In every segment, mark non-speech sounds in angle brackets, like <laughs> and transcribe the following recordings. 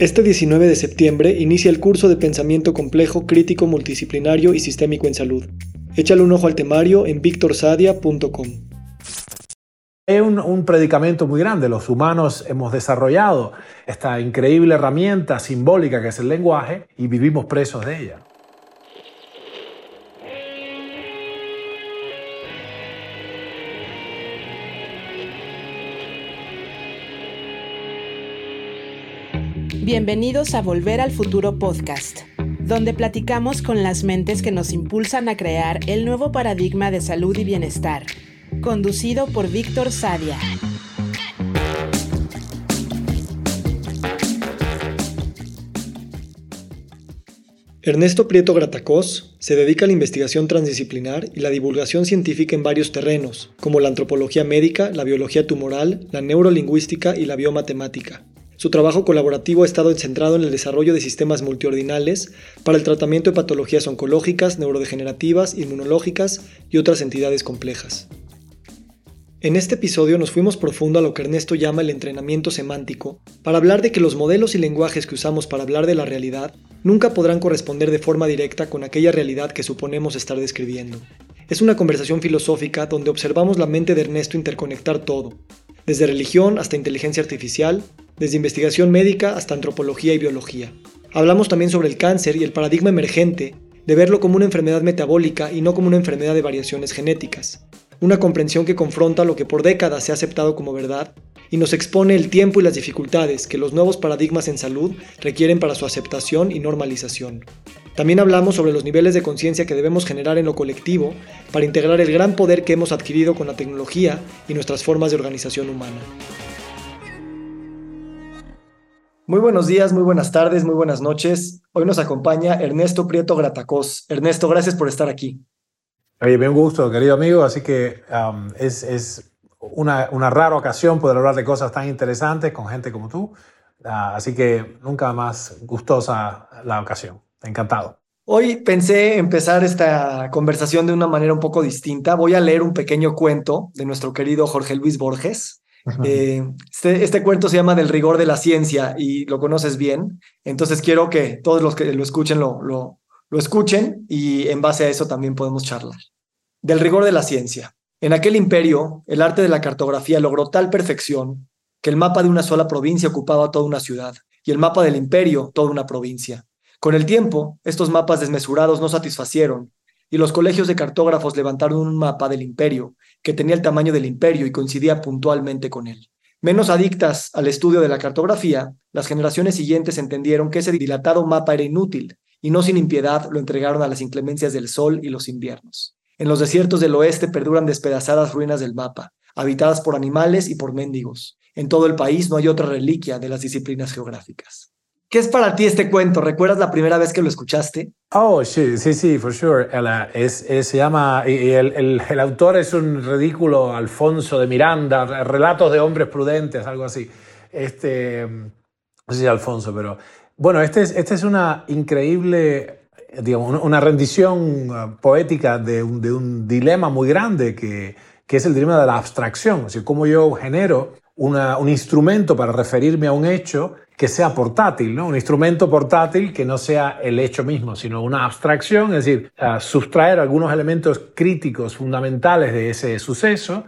Este 19 de septiembre inicia el curso de Pensamiento Complejo, Crítico, Multidisciplinario y Sistémico en Salud. Échale un ojo al temario en victorsadia.com. Es un, un, predicamento muy grande. Los humanos hemos desarrollado esta increíble herramienta simbólica que es el lenguaje y vivimos presos de ella. Bienvenidos a Volver al Futuro Podcast, donde platicamos con las mentes que nos impulsan a crear el nuevo paradigma de salud y bienestar, conducido por Víctor Sadia. Ernesto Prieto Gratacós se dedica a la investigación transdisciplinar y la divulgación científica en varios terrenos, como la antropología médica, la biología tumoral, la neurolingüística y la biomatemática. Su trabajo colaborativo ha estado centrado en el desarrollo de sistemas multiordinales para el tratamiento de patologías oncológicas, neurodegenerativas, inmunológicas y otras entidades complejas. En este episodio nos fuimos profundo a lo que Ernesto llama el entrenamiento semántico, para hablar de que los modelos y lenguajes que usamos para hablar de la realidad nunca podrán corresponder de forma directa con aquella realidad que suponemos estar describiendo. Es una conversación filosófica donde observamos la mente de Ernesto interconectar todo, desde religión hasta inteligencia artificial, desde investigación médica hasta antropología y biología. Hablamos también sobre el cáncer y el paradigma emergente de verlo como una enfermedad metabólica y no como una enfermedad de variaciones genéticas. Una comprensión que confronta lo que por décadas se ha aceptado como verdad y nos expone el tiempo y las dificultades que los nuevos paradigmas en salud requieren para su aceptación y normalización. También hablamos sobre los niveles de conciencia que debemos generar en lo colectivo para integrar el gran poder que hemos adquirido con la tecnología y nuestras formas de organización humana. Muy buenos días, muy buenas tardes, muy buenas noches. Hoy nos acompaña Ernesto Prieto Gratacós. Ernesto, gracias por estar aquí. Oye, bien gusto, querido amigo. Así que um, es, es una, una, rara ocasión poder hablar de cosas tan interesantes con gente como tú. Uh, así que nunca más gustosa la ocasión. Encantado. Hoy pensé empezar esta conversación de una manera un poco distinta. Voy a leer un pequeño cuento de nuestro querido Jorge Luis Borges. Eh, este, este, cuento se llama Del rigor de la ciencia y lo conoces bien, entonces quiero que todos los que lo escuchen lo, lo, lo escuchen y en base a eso también podemos charlar. Del rigor de la ciencia. En aquel imperio, el arte de la cartografía logró tal perfección que el mapa de una sola provincia ocupaba toda una ciudad y el mapa del imperio toda una provincia. Con el tiempo, estos mapas desmesurados no satisfacieron y los colegios de cartógrafos levantaron un mapa del imperio que tenía el tamaño del imperio y coincidía puntualmente con él. Menos adictas al estudio de la cartografía, las generaciones siguientes entendieron que ese dilatado mapa era inútil y no sin impiedad lo entregaron a las inclemencias del sol y los inviernos. En los desiertos del oeste perduran despedazadas ruinas del mapa, habitadas por animales y por mendigos. En todo el país no hay otra reliquia de las disciplinas geográficas. ¿Qué es para ti este cuento? ¿Recuerdas la primera vez que lo escuchaste? Oh, sí, sí, sí, for sure. Es, se llama, y el, autor es un ridículo Alfonso de Miranda, Relatos de hombres prudentes, algo así. Este, no sé si Alfonso, pero bueno, este es, este es una increíble, digamos, una rendición uh, poética de un, dilema muy grande que, que es el dilema de la abstracción, es decir, cómo yo genero un instrumento para referirme a un hecho que sea portátil, ¿no? Un instrumento portátil que no sea el hecho mismo, sino una abstracción, es decir, uh, sustraer algunos elementos críticos fundamentales de ese suceso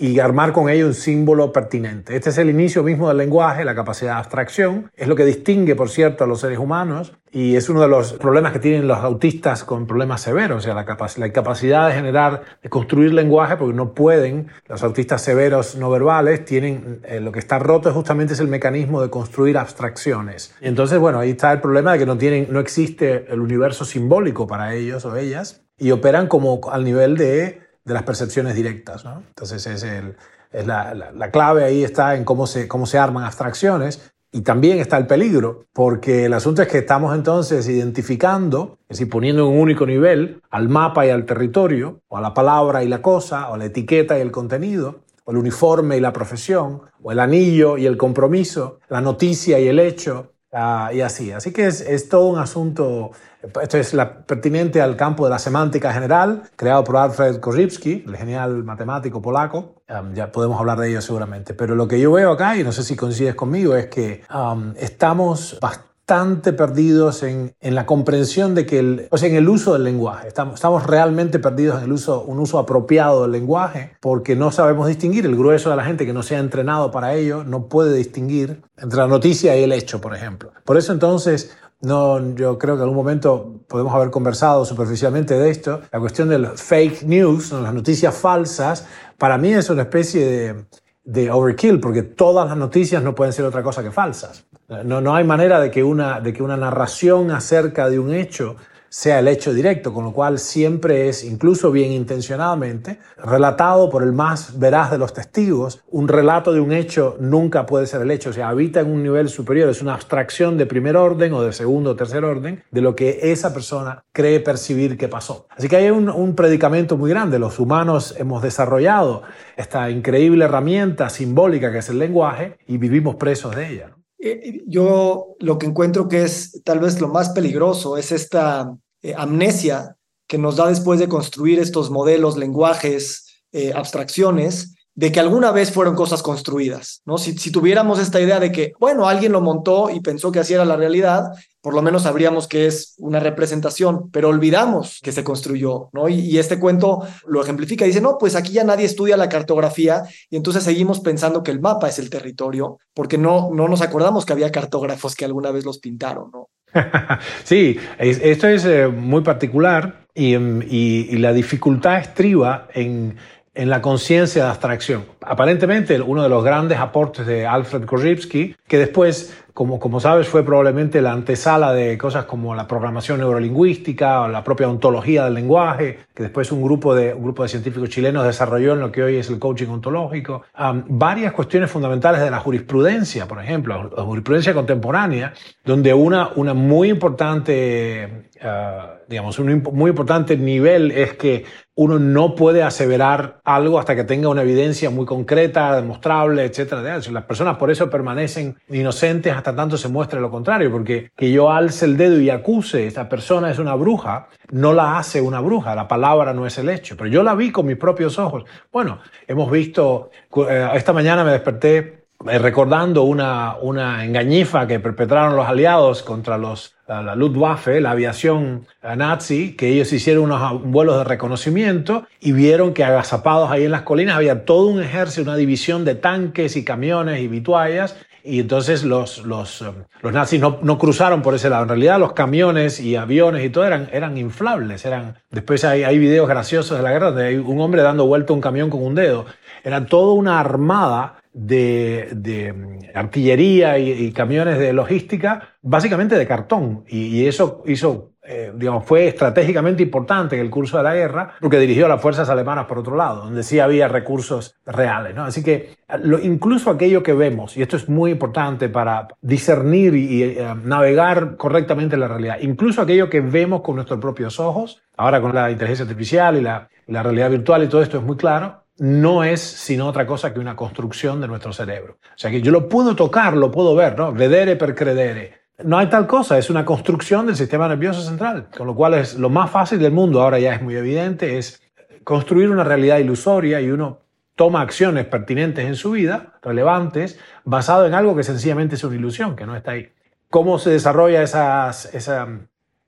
y armar con ello un símbolo pertinente. Este es el inicio mismo del lenguaje, la capacidad de abstracción. Es lo que distingue, por cierto, a los seres humanos y es uno de los problemas que tienen los autistas con problemas severos, o sea, la, la incapacidad de generar, de construir lenguaje, porque no pueden, los autistas severos no verbales tienen, eh, lo que está roto justamente es el mecanismo de construir abstracciones. Entonces, bueno, ahí está el problema de que no, tienen, no existe el universo simbólico para ellos o ellas, y operan como al nivel de, de las percepciones directas, ¿no? Entonces es el, es la, la, la, clave ahí está en cómo se, cómo se arman abstracciones y también está el peligro, porque el asunto es que estamos entonces identificando, es decir, poniendo en un único nivel al mapa y al territorio, o a la palabra y la cosa, o la etiqueta y el contenido, o el uniforme y la profesión, o el anillo y el compromiso, la noticia y el hecho, ah, y así. Así que es, es, todo un asunto, esto es la, pertinente al campo de la semántica general, creado por Alfred Korzybski, el genial matemático polaco. Um, ya podemos hablar de ello seguramente. Pero lo que yo veo acá, y no sé si coincides conmigo, es que um, estamos bastante bastante perdidos en, en, la comprensión de que el, o sea, en el uso del lenguaje. Estamos, estamos realmente perdidos en el uso, un uso apropiado del lenguaje porque no sabemos distinguir. El grueso de la gente que no se ha entrenado para ello no puede distinguir entre la noticia y el hecho, por ejemplo. Por eso entonces no, yo creo que en algún momento podemos haber conversado superficialmente de esto. La cuestión del fake news, las noticias falsas, para mí es una especie de, de overkill, porque todas las noticias no pueden ser otra cosa que falsas. No, no hay manera de que, una, de que una narración acerca de un hecho sea el hecho directo, con lo cual siempre es, incluso bien intencionadamente, relatado por el más veraz de los testigos. Un relato de un hecho nunca puede ser el hecho, o habita en un nivel superior, es una abstracción de primer orden o de segundo o tercer orden de lo que esa persona cree percibir que pasó. Así que hay un predicamento muy grande. Los humanos hemos desarrollado esta increíble herramienta simbólica que es el lenguaje y vivimos presos de ella. Eh, yo lo que encuentro que es tal vez lo más peligroso es esta eh, amnesia que nos da después de construir estos modelos, lenguajes, eh, abstracciones, de que alguna vez fueron cosas construidas, ¿no? Si, si, tuviéramos esta idea de que, bueno, alguien lo montó y pensó que así era la realidad, por lo menos sabríamos que es una representación, pero olvidamos que se construyó, ¿no? Y, este cuento lo ejemplifica, dice, no, pues aquí ya nadie estudia la cartografía y entonces seguimos pensando que el mapa es el territorio, porque no, no nos acordamos que había cartógrafos que alguna vez los pintaron, ¿no? <laughs> sí, esto es eh, muy particular y, y la dificultad estriba en en la conciencia de abstracción. Aparentemente, uno de los grandes aportes de Alfred Korzybski, que después, como, como sabes, fue probablemente la antesala de cosas como la programación neurolingüística o la propia ontología del lenguaje, que después un grupo de, un grupo de científicos chilenos desarrolló en lo que hoy es el coaching ontológico. varias cuestiones fundamentales de la jurisprudencia, por ejemplo, la jurisprudencia contemporánea, donde una, una muy importante, uh, digamos, un muy importante nivel es que uno no puede aseverar algo hasta que tenga una evidencia muy concreta, demostrable, etcétera. Las personas por eso permanecen inocentes hasta tanto se muestre lo contrario, porque que yo alce el dedo y acuse esta persona es una bruja, no la hace una bruja, la palabra no es el hecho, pero yo la vi con mis propios ojos. Bueno, hemos visto, eh, esta mañana me desperté recordando una, una engañifa que perpetraron los aliados contra los la Luftwaffe, la aviación nazi, que ellos hicieron unos vuelos de reconocimiento y vieron que agazapados ahí en las colinas había todo un ejército, una división de tanques y camiones y vituallas y entonces los, los, um, los nazis no, no, cruzaron por ese lado. En realidad los camiones y aviones y todo eran, eran inflables. Eran, después hay, hay videos graciosos de la guerra donde hay un hombre dando vuelta un camión con un dedo. Era toda una armada de, de mm, artillería y, camiones de logística, básicamente de cartón. Y, eso hizo, eh, digamos, fue estratégicamente importante en el curso de la guerra, porque dirigió a las fuerzas alemanas por otro lado, donde sí había recursos reales. ¿no? Así que lo, incluso aquello que vemos, y esto es muy importante para discernir y, eh, navegar correctamente la realidad, incluso aquello que vemos con nuestros propios ojos, ahora con la inteligencia artificial y la realidad virtual y todo esto es muy claro, no es sino otra cosa que una construcción de nuestro cerebro. O sea que yo lo puedo tocar, lo puedo ver, ¿no? Vedere per credere. No hay tal cosa, es una construcción del sistema nervioso central, con lo cual es lo más fácil del mundo, ahora ya es muy evidente, es construir una realidad ilusoria y uno toma acciones pertinentes en su vida, relevantes, basado en algo que sencillamente es una ilusión, que no está ahí. ¿Cómo se desarrolla esas, esa,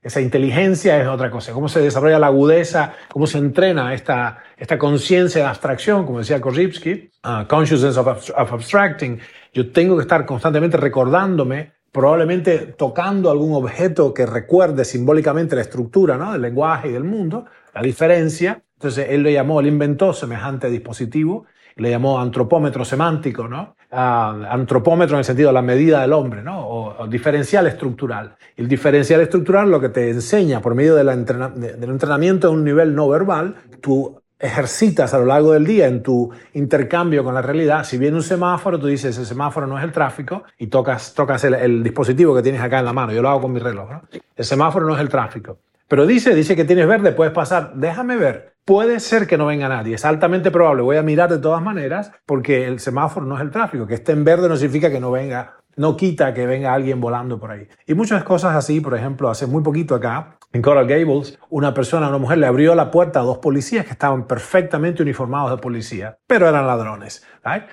esa inteligencia es otra cosa. Cómo se desarrolla la agudeza, cómo se entrena esta, esta conciencia de abstracción, como decía Korzybski, uh, consciousness of, abstracting. Yo tengo que estar constantemente recordándome, probablemente tocando algún objeto que recuerde simbólicamente la estructura ¿no? del lenguaje y del mundo, la diferencia. Entonces él lo llamó, él inventó semejante dispositivo, le llamó antropómetro semántico, ¿no? Antropómetro en el sentido de la medida del hombre, ¿no? o, diferencial estructural. El diferencial estructural lo que te enseña por medio del entrenamiento a un nivel no verbal, tú ejercitas a lo largo del día en tu intercambio con la realidad. Si viene un semáforo, tú dices, ese semáforo no es el tráfico y tocas, tocas el, dispositivo que tienes acá en la mano. Yo lo hago con mi reloj. ¿no? El semáforo no es el tráfico. Pero dice, dice que tienes verde, puedes pasar. Déjame ver. Puede ser que no venga nadie, es altamente probable. Voy a mirar de todas maneras porque el semáforo no es el tráfico. Que esté en verde no significa que no venga no quita que venga alguien volando por ahí. Y muchas cosas así, por ejemplo, hace muy poquito acá, en Coral Gables, una persona, una mujer, le abrió la puerta a dos policías que estaban perfectamente uniformados de policía, pero eran ladrones.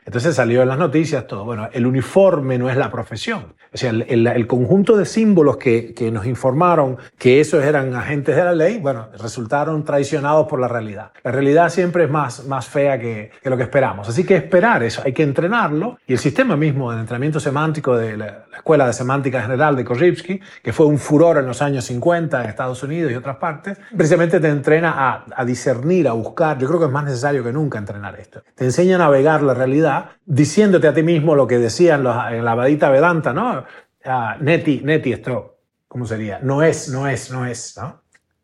Entonces salió en las noticias todo. Bueno, el uniforme no es la profesión. O sea, el, conjunto de símbolos que, que, nos informaron que esos eran agentes de la ley, bueno, resultaron traicionados por la realidad. La realidad siempre es más, más fea que, que lo que esperamos. Así que esperar eso, hay que entrenarlo. Y el sistema mismo de entrenamiento semántico de la, Escuela de Semántica General de Korzybski, que fue un furor en los años 50 en Estados Unidos y otras partes, precisamente te entrena a, a discernir, a buscar. Yo creo que es más necesario que nunca entrenar esto. Te enseña a navegar la realidad diciéndote a ti mismo lo que decían en la Vadita Vedanta, ¿no? Ah, neti, neti, esto, ¿cómo sería? No es, no es, no es, ¿no?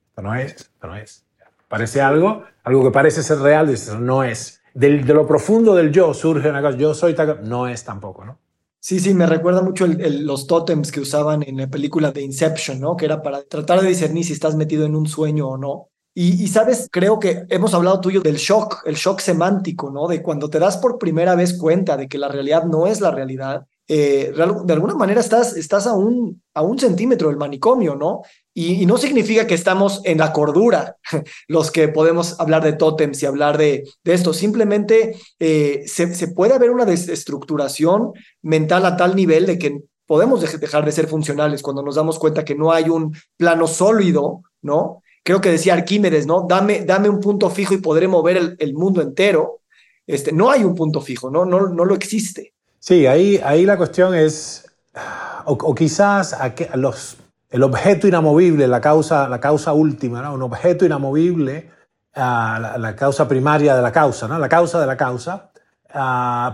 Esto no es, esto no es. Parece algo, algo que parece ser real, dices, no es. de lo profundo del yo surge una cosa, yo soy no es tampoco, ¿no? Sí, sí, me recuerda mucho los tótems que usaban en la película de Inception, ¿no? Que era para tratar de discernir si estás metido en un sueño o no. Y, sabes, creo que hemos hablado tuyo del shock, el shock semántico, ¿no? De cuando te das por primera vez cuenta de que la realidad no es la realidad, eh, de alguna manera estás, estás a, un, a un centímetro del manicomio, ¿no? Y, no significa que estamos en la cordura <laughs> los que podemos hablar de tótems y hablar de, de esto. Simplemente eh, se, se, puede haber una desestructuración mental a tal nivel de que podemos dejar de ser funcionales cuando nos damos cuenta que no hay un plano sólido, ¿no? Creo que decía Arquímedes, ¿no? Dame, dame un punto fijo y podré mover el, mundo entero. Este, no hay un punto fijo, ¿no? No, no lo existe. Sí, ahí, ahí la cuestión es, o, quizás los, el objeto inamovible, la causa, la causa última, ¿no? Un objeto inamovible, la, la, causa primaria de la causa, ¿no? La causa de la causa,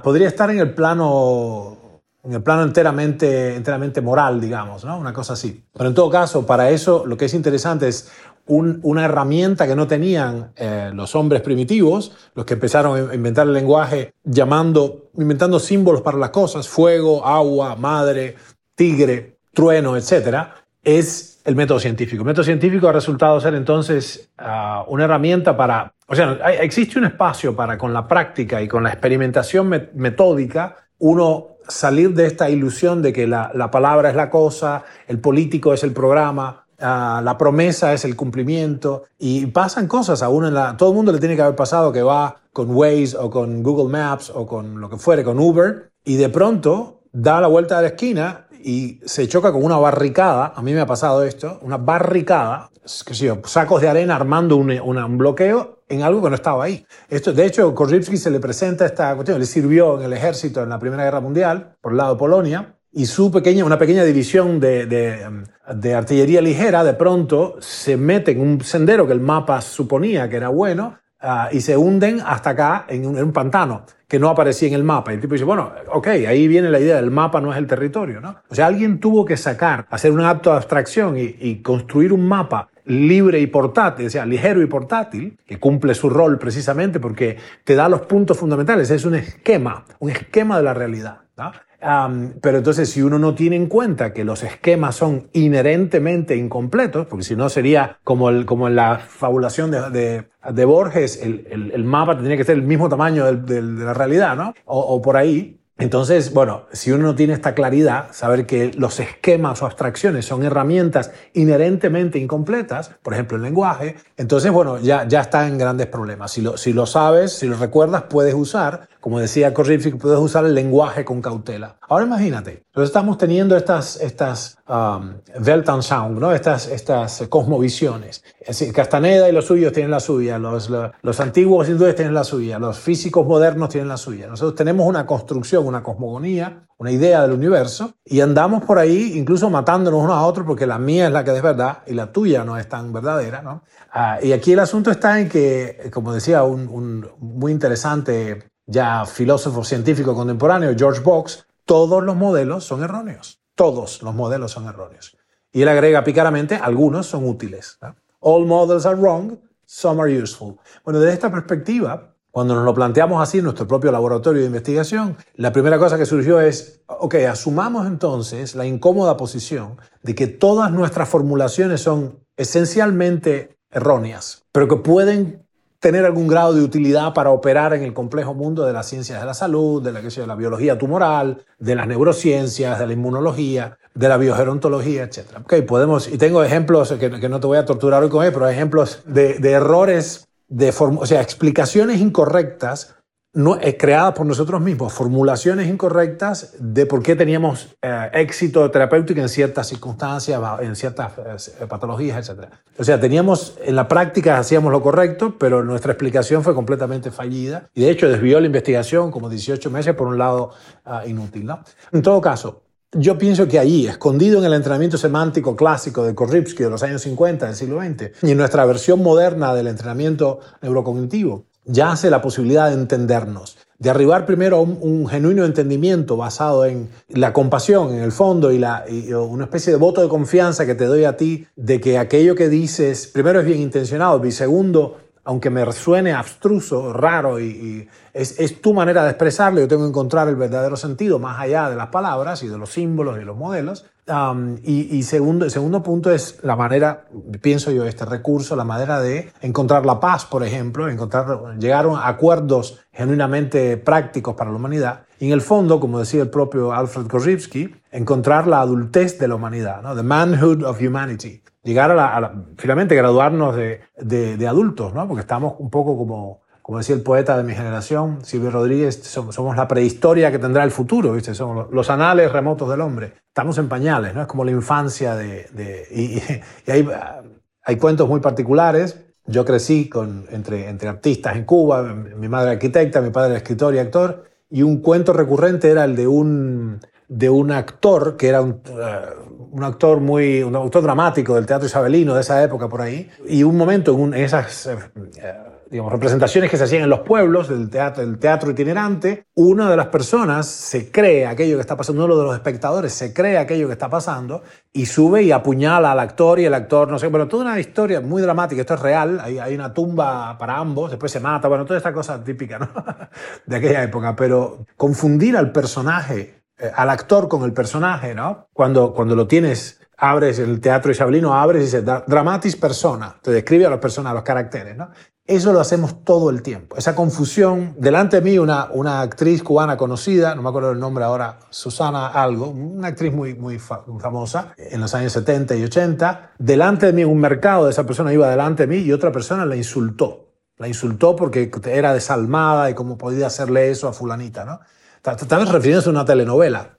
podría estar en el plano en el plano enteramente, enteramente moral, digamos, ¿no? Una cosa así. Pero en todo caso, para eso lo que es interesante es una herramienta que no tenían eh, los hombres primitivos, los que empezaron a inventar el lenguaje llamando, inventando símbolos para las cosas, fuego, agua, madre, tigre, trueno, etc., es el método científico. El método científico ha resultado ser entonces ah, una herramienta para, o sea, existe un espacio para con la práctica y con la experimentación metódica, uno salir de esta ilusión de que la, la palabra es la cosa, el político es el programa, Ah, la promesa es el cumplimiento y pasan cosas a uno en la... Todo el mundo le tiene que haber pasado que va con Waze o con Google Maps o con lo que fuere, con Uber, y de pronto da la vuelta de la esquina y se choca con una barricada, a mí me ha pasado esto, una barricada, sacos de arena armando un, un, bloqueo en algo que no estaba ahí. Esto, de hecho, Korzybski se le presenta esta cuestión, le sirvió en el ejército en la Primera Guerra Mundial, por el lado de Polonia, y su pequeña, una pequeña división de, de, artillería ligera de pronto se mete en un sendero que el mapa suponía que era bueno ah, y se hunden hasta acá en un, pantano que no aparecía en el mapa. Y el tipo dice, bueno, ok, ahí viene la idea del mapa no es el territorio, ¿no? O sea, alguien tuvo que sacar, hacer un acto de abstracción y, y construir un mapa libre y portátil, o sea, ligero y portátil, que cumple su rol precisamente porque te da los puntos fundamentales, es un esquema, un esquema de la realidad. ¿no? Pero entonces, si uno no tiene en cuenta que los esquemas son inherentemente incompletos, porque si no sería como, el, como en la fabulación de, de, Borges, el, el, mapa tendría que ser el mismo tamaño de la realidad, ¿no? O, o por ahí, entonces, bueno, si uno no tiene esta claridad, saber que los esquemas o abstracciones son herramientas inherentemente incompletas, por ejemplo el lenguaje, entonces, bueno, ya, ya está en grandes problemas. Si lo, si lo sabes, si lo recuerdas, puedes usar, como decía Korzybski, puedes usar el lenguaje con cautela. Ahora imagínate, nosotros estamos teniendo estas, estas um, Weltanschauung, ¿no? estas, estas cosmovisiones. Castaneda y los suyos tienen la suya, los, los, antiguos hindúes tienen la suya, los físicos modernos tienen la suya. Nosotros tenemos una construcción, una cosmogonía, una idea del universo y andamos por ahí incluso matándonos unos a otros porque la mía es la que es verdad y la tuya no es tan verdadera. ¿no? Ah, y aquí el asunto está en que, como decía un, un muy interesante ya filósofo científico contemporáneo, George Box, todos los modelos son erróneos. Todos los modelos son erróneos. Y él agrega picaramente, algunos son útiles. All models are wrong, some are useful. Bueno, desde esta perspectiva, cuando nos lo planteamos así en nuestro propio laboratorio de investigación, la primera cosa que surgió es, ok, asumamos entonces la incómoda posición de que todas nuestras formulaciones son esencialmente erróneas, pero que pueden tener algún grado de utilidad para operar en el complejo mundo de las ciencias de la salud, de la, sea, la biología tumoral, de las neurociencias, de la inmunología, de la biogerontología, etc. Okay, podemos, y tengo ejemplos que, no te voy a torturar hoy con él, pero ejemplos de, de errores, de o sea, explicaciones incorrectas no, es creada por nosotros mismos, formulaciones incorrectas de por qué teníamos eh, éxito terapéutico en ciertas circunstancias, en ciertas eh, patologías, etc. O sea, teníamos, en la práctica hacíamos lo correcto, pero nuestra explicación fue completamente fallida y de hecho desvió la investigación como 18 meses por un lado ah, inútil. En todo caso, yo pienso que ahí, escondido en el entrenamiento semántico clásico de Korripsky de los años 50 del siglo XX y en nuestra versión moderna del entrenamiento neurocognitivo, yace la posibilidad de entendernos, de arribar primero a un, genuino entendimiento basado en la compasión, en el fondo, y, una especie de voto de confianza que te doy a ti de que aquello que dices, primero es bien intencionado, y segundo, aunque me suene abstruso, raro, y, es, tu manera de expresarlo, yo tengo que encontrar el verdadero sentido más allá de las palabras y de los símbolos y los modelos, y, segundo, segundo punto es la manera, pienso yo, este recurso, la manera de encontrar la paz, por ejemplo, encontrar, llegar a acuerdos genuinamente prácticos para la humanidad. Y en el fondo, como decía el propio Alfred Korzybski, encontrar la adultez de la humanidad, ¿no? the manhood of humanity. Llegar a, la, finalmente graduarnos de, de, de adultos, ¿no? porque estamos un poco como como decía el poeta de mi generación, Silvio Rodríguez, somos la prehistoria que tendrá el futuro, ¿viste? Somos los anales remotos del hombre. Estamos en pañales, ¿no? Es como la infancia de... y, hay, hay, cuentos muy particulares. Yo crecí con, entre, entre artistas en Cuba, mi madre arquitecta, mi padre escritor y actor, y un cuento recurrente era el de un, de un actor que era un, eh, un actor muy, un autor dramático del teatro isabelino de esa época por ahí, y un momento en, esas... Eh, representaciones que se hacían en los pueblos, del teatro, del teatro itinerante, una de las personas se cree aquello que está pasando, uno de los espectadores se cree aquello que está pasando y sube y apuñala al actor y el actor, no sé, bueno, toda una historia muy dramática, esto es real, hay, hay una tumba para ambos, después se mata, bueno, toda esta cosa típica <laughs> de aquella época, pero confundir al personaje, al actor con el personaje, ¿no? Cuando, cuando lo tienes abres el teatro isabelino, abres y dice dramatis persona, te describe a las personas, a los caracteres, ¿no? Eso lo hacemos todo el tiempo. Esa confusión. Delante de mí una, una actriz cubana conocida, no me acuerdo el nombre ahora, Susana Algo, una actriz muy, muy famosa en los años 70 y 80. Delante de mí un mercado, de esa persona iba delante de mí y otra persona la insultó. La insultó porque era desalmada y cómo podía hacerle eso a fulanita, ¿no? Vez refiriéndose a una telenovela.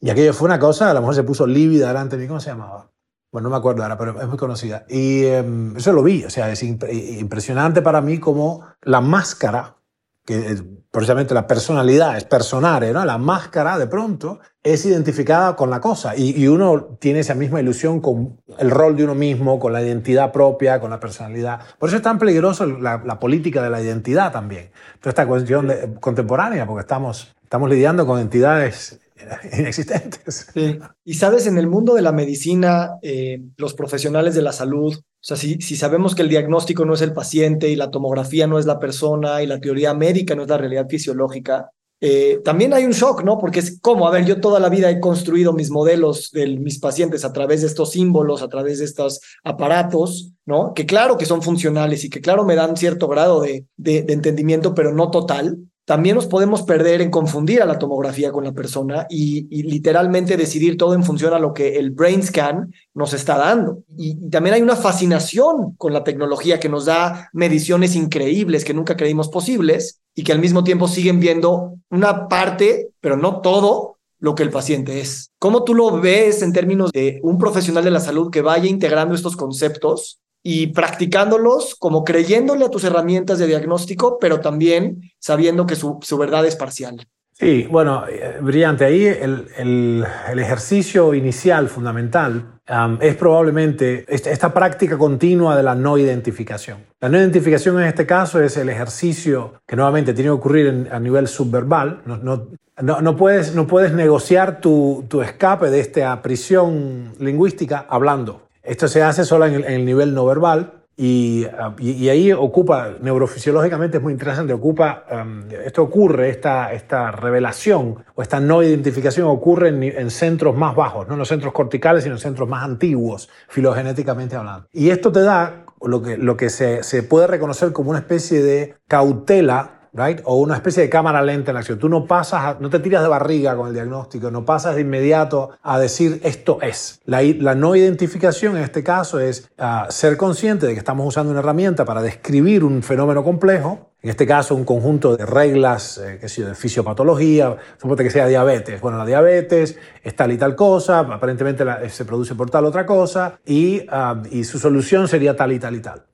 Y aquello fue una cosa, a lo mejor se puso lívida delante de mí, ¿cómo se llamaba? Bueno, no me acuerdo ahora, pero es muy conocida. Y em, eso lo vi, o sea, es impresionante para mí como la máscara, que precisamente la personalidad es personal, ¿no? La máscara de pronto es identificada con la cosa y, uno tiene esa misma ilusión con el rol de uno mismo, con la identidad propia, con la personalidad. Por eso es tan peligroso la, la política de la identidad también. Toda esta cuestión contemporánea, porque estamos, estamos lidiando con entidades <laughs> inexistentes. Sí. Y sabes, en el mundo de la medicina, eh, los profesionales de la salud, o sea, si, si sabemos que el diagnóstico no es el paciente y la tomografía no es la persona y la teoría médica no es la realidad fisiológica, eh, también hay un shock, ¿no? Porque es como, a ver, yo toda la vida he construido mis modelos de mis pacientes a través de estos símbolos, a través de estos aparatos, ¿no? Que claro que son funcionales y que claro me dan cierto grado de, de, de entendimiento, pero no total también nos podemos perder en confundir a la tomografía con la persona y, literalmente decidir todo en función a lo que el brain scan nos está dando. Y, también hay una fascinación con la tecnología que nos da mediciones increíbles que nunca creímos posibles y que al mismo tiempo siguen viendo una parte, pero no todo, lo que el paciente es. ¿Cómo tú lo ves en términos de un profesional de la salud que vaya integrando estos conceptos y practicándolos como creyéndole a tus herramientas de diagnóstico, pero también sabiendo que su, su verdad es parcial. Sí, bueno, eh, brillante. Ahí el, el, ejercicio inicial fundamental es probablemente esta, práctica continua de la no identificación. La no identificación en este caso es el ejercicio que nuevamente tiene que ocurrir a nivel subverbal. No, no, no, no, puedes, no puedes negociar tu, tu escape de esta prisión lingüística hablando. Esto se hace solo en el, nivel no verbal y, y, ahí ocupa, neurofisiológicamente es muy interesante, ocupa, um, esto ocurre, esta, esta revelación o esta no identificación ocurre en, en, centros más bajos, no en los centros corticales, sino en centros más antiguos, filogenéticamente hablando. Y esto te da lo que, lo que se, se puede reconocer como una especie de cautela Right? O una especie de cámara lenta en la acción. Tú no pasas, no te tiras de barriga con el diagnóstico, no pasas de inmediato a decir esto es. La, no identificación en este caso es ah, ser consciente de que estamos usando una herramienta para describir un fenómeno complejo en este caso, un conjunto de reglas, eh, qué sé de fisiopatología, suponte que sea diabetes. Bueno, la diabetes es tal y tal cosa, aparentemente se produce por tal otra cosa, ah, y su solución sería tal y tal y tal.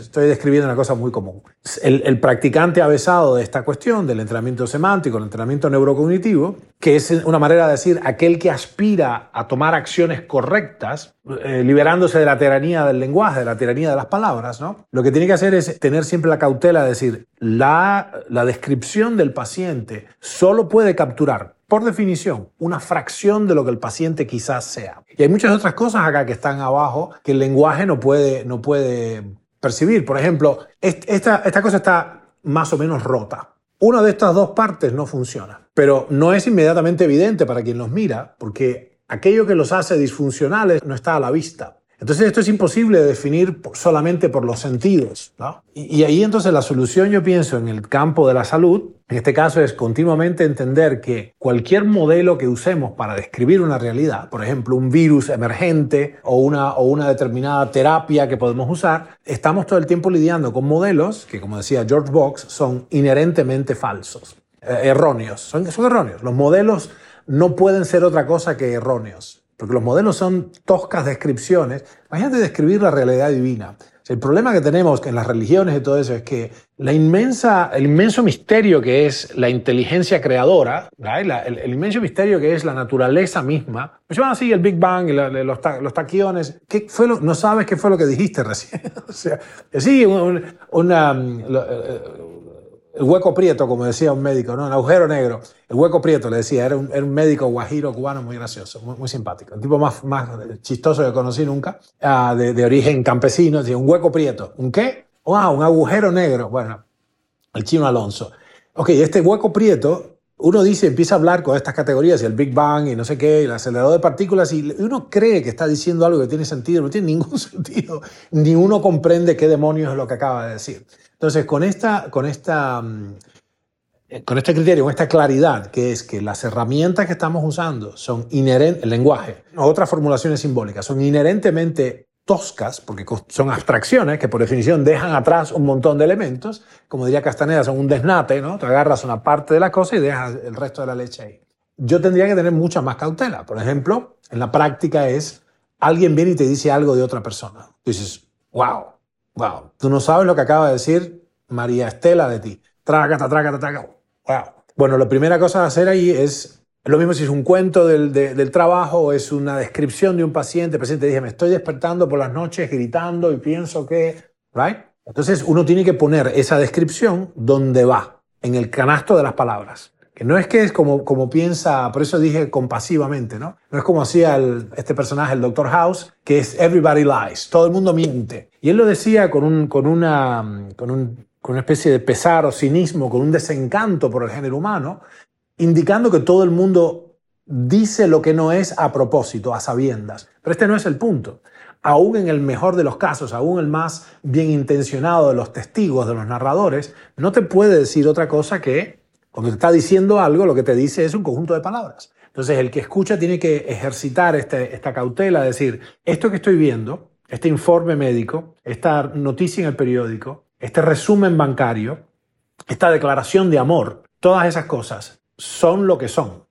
Estoy describiendo una cosa muy común. El, practicante avesado de esta cuestión, del entrenamiento semántico, el entrenamiento neurocognitivo, que es una manera de decir aquel que aspira a tomar acciones correctas, eh, liberándose de la tiranía del lenguaje, de la tiranía de las palabras, ¿no? Lo que tiene que hacer es tener siempre la cautela de decir, la, la descripción del paciente solo puede capturar por definición, una fracción de lo que el paciente quizás sea. Y hay muchas otras cosas acá que están abajo que el lenguaje no puede, no puede percibir. Por ejemplo, esta, esta cosa está más o menos rota. Una de estas dos partes no funciona, pero no es inmediatamente evidente para quien los mira, porque aquello que los hace disfuncionales no está a la vista. Entonces esto es imposible de definir solamente por los sentidos. Y, ahí entonces la solución yo pienso en el campo de la salud, en este caso es continuamente entender que cualquier modelo que usemos para describir una realidad, por ejemplo un virus emergente o una, o una determinada terapia que podemos usar, estamos todo el tiempo lidiando con modelos que como decía George Box son inherentemente falsos, eh, erróneos, son, son erróneos. Los modelos no pueden ser otra cosa que erróneos porque los modelos son toscas descripciones. Imagínate describir la realidad divina. el problema que tenemos en las religiones y todo eso es que la inmensa, el inmenso misterio que es la inteligencia creadora, el, inmenso misterio que es la naturaleza misma, pues llaman así el Big Bang, los, los, taquiones, ¿qué fue no sabes qué fue lo que dijiste recién. <laughs> o sea, sí, una, el hueco prieto, como decía un médico, ¿no? El agujero negro. El hueco prieto, le decía, era un, médico guajiro cubano muy gracioso, muy, simpático. El tipo más, más chistoso que conocí nunca, ah, de, origen campesino, decía, un hueco prieto. ¿Un qué? Ah, un agujero negro. Bueno, el chino Alonso. Ok, este hueco prieto, uno dice, empieza a hablar con estas categorías, y el Big Bang, y no sé qué, y el acelerador de partículas, y uno cree que está diciendo algo que tiene sentido, no tiene ningún <laughs> sentido, ni uno comprende qué demonios es lo que acaba de decir. Entonces, con, esta, con, esta, mm, eh, con este criterio, con esta claridad, que es que las herramientas que estamos usando son inherentes, el lenguaje, otras formulaciones simbólicas, son inherentemente toscas, porque son abstracciones que por definición dejan atrás un montón de elementos, como diría Castaneda, son un desnate, ¿no? Te agarras una parte de la cosa y dejas el resto de la leche ahí. Yo tendría que tener mucha más cautela. Por ejemplo, en la práctica es, alguien viene y te dice algo de otra persona. Tú dices, wow, Wow, tú no sabes lo que acaba de decir María Estela de ti. Trágata, trágata, trágata. Wow. Bueno, la primera cosa a hacer ahí es, lo mismo si es un cuento del, del trabajo o es una descripción de un paciente. El paciente dice, me estoy despertando por las noches gritando y pienso que, right? Entonces uno tiene que poner esa descripción donde va, en el canasto de las palabras. Que no es que es como, como piensa, por eso dije compasivamente, ¿no? No es como hacía este personaje, el Dr. House, que es everybody lies, todo el mundo miente. Y él lo decía con, un, con, una, con, un, con una especie de pesar o cinismo, con un desencanto por el género humano, indicando que todo el mundo dice lo que no es a propósito, a sabiendas. Pero este no es el punto. Aún en el mejor de los casos, aún el más bien intencionado de los testigos, de los narradores, no te puede decir otra cosa que cuando te está diciendo algo, lo que te dice es un conjunto de palabras. Entonces, el que escucha tiene que ejercitar este, esta cautela, decir, esto que estoy viendo, este informe médico, esta noticia en el periódico, este resumen bancario, esta declaración de amor, todas esas cosas son lo que son.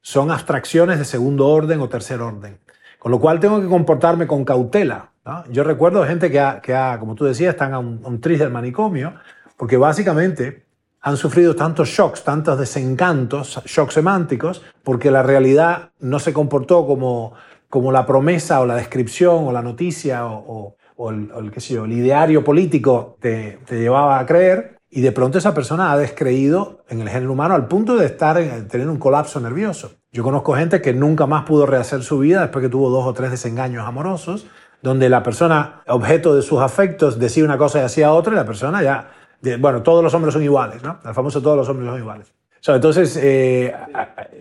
Son abstracciones de segundo orden o tercer orden. Con lo cual tengo que comportarme con cautela. Yo recuerdo gente que, ha, que ha, como tú decías, están un, a un tris del manicomio, porque básicamente han sufrido tantos shocks, tantos desencantos, shocks semánticos, porque la realidad no se comportó como, como la promesa o la descripción o la noticia o, el, qué sé yo, el ideario político te, llevaba a creer, y de pronto esa persona ha descreído en el género humano al punto de estar en, tener un colapso nervioso. Yo conozco gente que nunca más pudo rehacer su vida después que tuvo dos o tres desengaños amorosos, donde la persona, objeto de sus afectos, decía una cosa y hacía otra, y la persona ya bueno, todos los hombres son iguales, ¿no? El famoso todos los hombres son iguales. entonces, eh,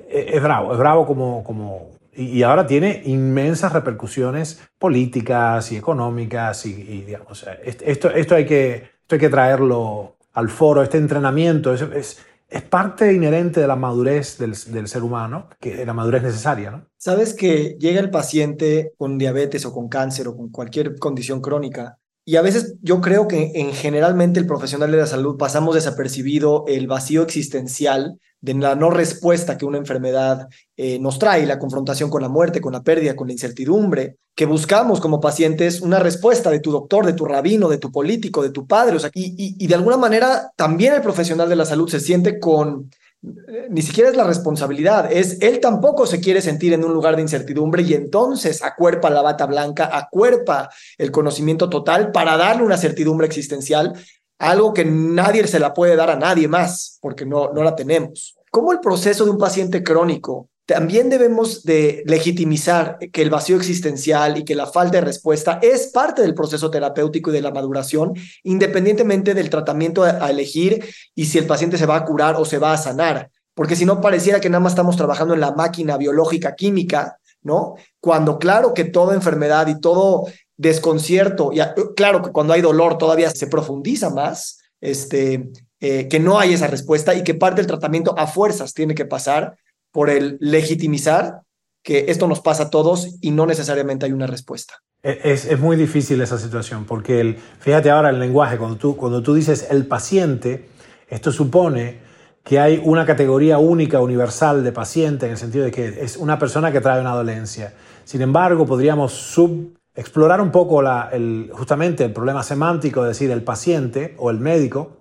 es bravo, es bravo como, como... y, ahora tiene inmensas repercusiones políticas y económicas y, digamos, esto, esto, hay que, esto hay que traerlo al foro, este entrenamiento es, es, es parte inherente de la madurez del, del, ser humano, que la madurez necesaria. ¿no? Sabes que llega el paciente con diabetes o con cáncer o con cualquier condición crónica y a veces yo creo que en generalmente el profesional de la salud pasamos desapercibido el vacío existencial de la no respuesta que una enfermedad eh, nos trae, la confrontación con la muerte, con la pérdida, con la incertidumbre, que buscamos como pacientes una respuesta de tu doctor, de tu rabino, de tu político, de tu padre. Y de alguna manera también el profesional de la salud se siente con ni siquiera es la responsabilidad, es él tampoco se quiere sentir en un lugar de incertidumbre y entonces acuerpa la bata blanca, acuerpa el conocimiento total para darle una certidumbre existencial, algo que nadie se la puede dar a nadie más porque no, no la tenemos. ¿Cómo el proceso de un paciente crónico también debemos de legitimizar que el vacío existencial y que la falta de respuesta es parte del proceso terapéutico y de la maduración, independientemente del tratamiento a elegir y si el paciente se va a curar o se va a sanar. Porque si no, pareciera que nada más estamos trabajando en la máquina biológica química, ¿no? Cuando claro que toda enfermedad y todo desconcierto, y claro que cuando hay dolor todavía se profundiza más, este, eh, que no hay esa respuesta y que parte del tratamiento a fuerzas tiene que pasar por el legitimizar que esto nos pasa a todos y no necesariamente hay una respuesta. E, es, es, muy difícil esa situación, porque el, fíjate ahora el lenguaje, cuando tú, cuando tú dices el paciente, esto supone que hay una categoría única, universal de paciente, en el sentido de que es una persona que trae una dolencia. Sin embargo, podríamos sub, explorar un poco la, el, justamente el problema semántico de decir el paciente o el médico,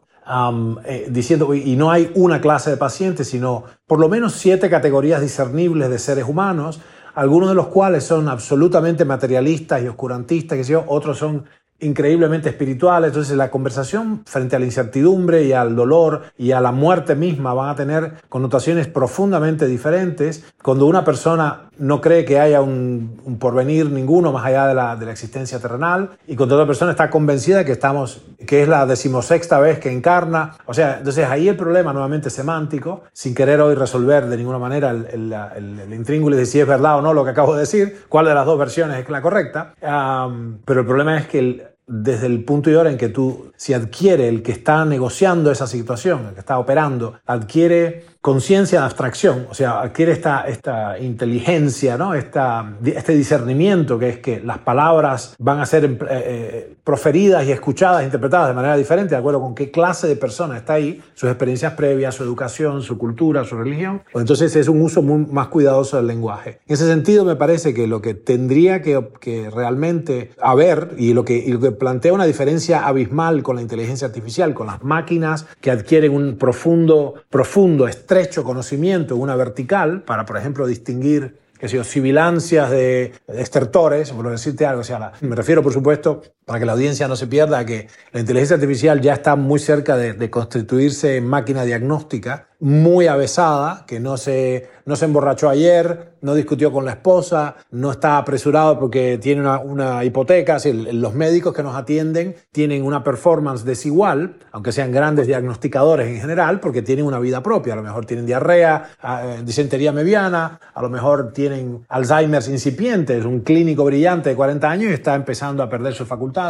eh, diciendo, y no hay una clase de pacientes, sino por lo menos siete categorías discernibles de seres humanos, algunos de los cuales son absolutamente materialistas y oscurantistas, que otros son increíblemente espirituales. Entonces la conversación frente a la incertidumbre y al dolor y a la muerte misma van a tener connotaciones profundamente diferentes. Cuando una persona no cree que haya un, porvenir ninguno más allá de la, de la, existencia terrenal y cuando otra persona está convencida que estamos, que es la decimosexta vez que encarna. O sea, entonces ahí el problema nuevamente semántico, sin querer hoy resolver de ninguna manera el, el, el, de si es verdad o no lo que acabo de decir, cuál de las dos versiones es la correcta. pero el problema es que el, desde el punto y hora en que tú, si adquiere el que está negociando esa situación, el que está operando, adquiere conciencia de abstracción, o sea, adquiere esta, esta inteligencia, ¿no? esta, este discernimiento que es que las palabras van a ser eh, eh, proferidas y escuchadas, interpretadas de manera diferente, de acuerdo con qué clase de persona está ahí, sus experiencias previas, su educación, su cultura, su religión. Pues entonces es un uso muy más cuidadoso del lenguaje. En ese sentido, me parece que lo que tendría que, que realmente haber y lo, que, y lo que plantea una diferencia abismal con la inteligencia artificial, con las máquinas que adquieren un profundo, profundo, estrecho conocimiento una vertical para, por ejemplo, distinguir que si sibilancias de, estertores, por decirte algo, o sea, me refiero, por supuesto, para que la audiencia no se pierda, que la inteligencia artificial ya está muy cerca de, de constituirse en máquina diagnóstica muy avesada, que no se, no se emborrachó ayer, no discutió con la esposa, no está apresurado porque tiene una, una hipoteca. los médicos que nos atienden tienen una performance desigual, aunque sean grandes diagnosticadores en general, porque tienen una vida propia. A lo mejor tienen diarrea, eh, disentería mediana, a lo mejor tienen Alzheimer's incipiente, es un clínico brillante de 40 años y está empezando a perder sus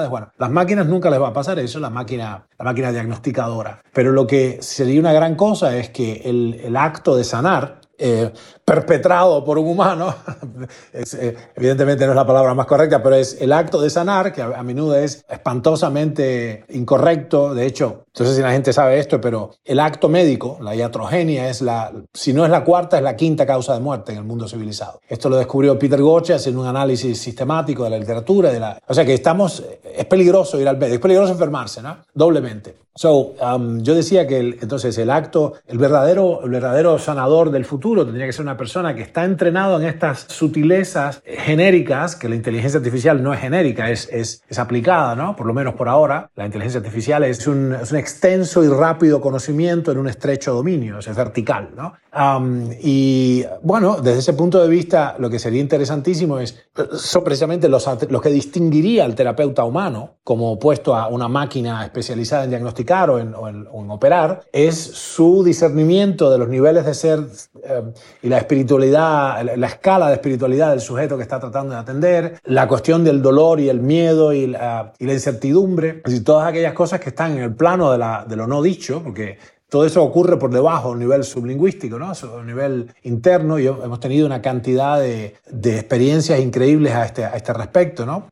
Bueno, las máquinas nunca les va a pasar eso, la máquina, la máquina diagnosticadora. Pero lo que sería una gran cosa es que el acto de sanar eh, perpetrado por un humano, <laughs> eh, evidentemente no es la palabra más correcta, pero es el acto de sanar, que a, menudo es espantosamente incorrecto. De hecho, no sé si la gente sabe esto, pero el acto médico, la iatrogenia, es la, si no es la cuarta, es la quinta causa de muerte en el mundo civilizado. Esto lo descubrió Peter Goches en un análisis sistemático de la literatura. De la, o sea que estamos, es peligroso ir al médico, es peligroso enfermarse, ¿no? Doblemente. So, um, yo decía que entonces el acto, el verdadero, el verdadero sanador del futuro tendría que ser una persona que está entrenado en estas sutilezas genéricas, que la inteligencia artificial no es genérica, es, es, es aplicada, ¿no? Por lo menos por ahora. La inteligencia artificial es un, es un extenso y rápido conocimiento en un estrecho dominio, es vertical, ¿no? Um, y bueno, desde ese punto de vista, lo que sería interesantísimo es, son precisamente los, los que distinguiría al terapeuta humano como opuesto a una máquina especializada en diagnosticar o en, o en, operar, es su discernimiento de los niveles de ser eh, y la espiritualidad, la, escala de espiritualidad del sujeto que está tratando de atender, la cuestión del dolor y el miedo y la, y incertidumbre, decir, todas aquellas cosas que están en el plano de, lo no dicho, porque todo eso ocurre por debajo, a nivel sublingüístico, ¿no? a nivel interno, y hemos tenido una cantidad de, experiencias increíbles a este, este respecto. ¿no?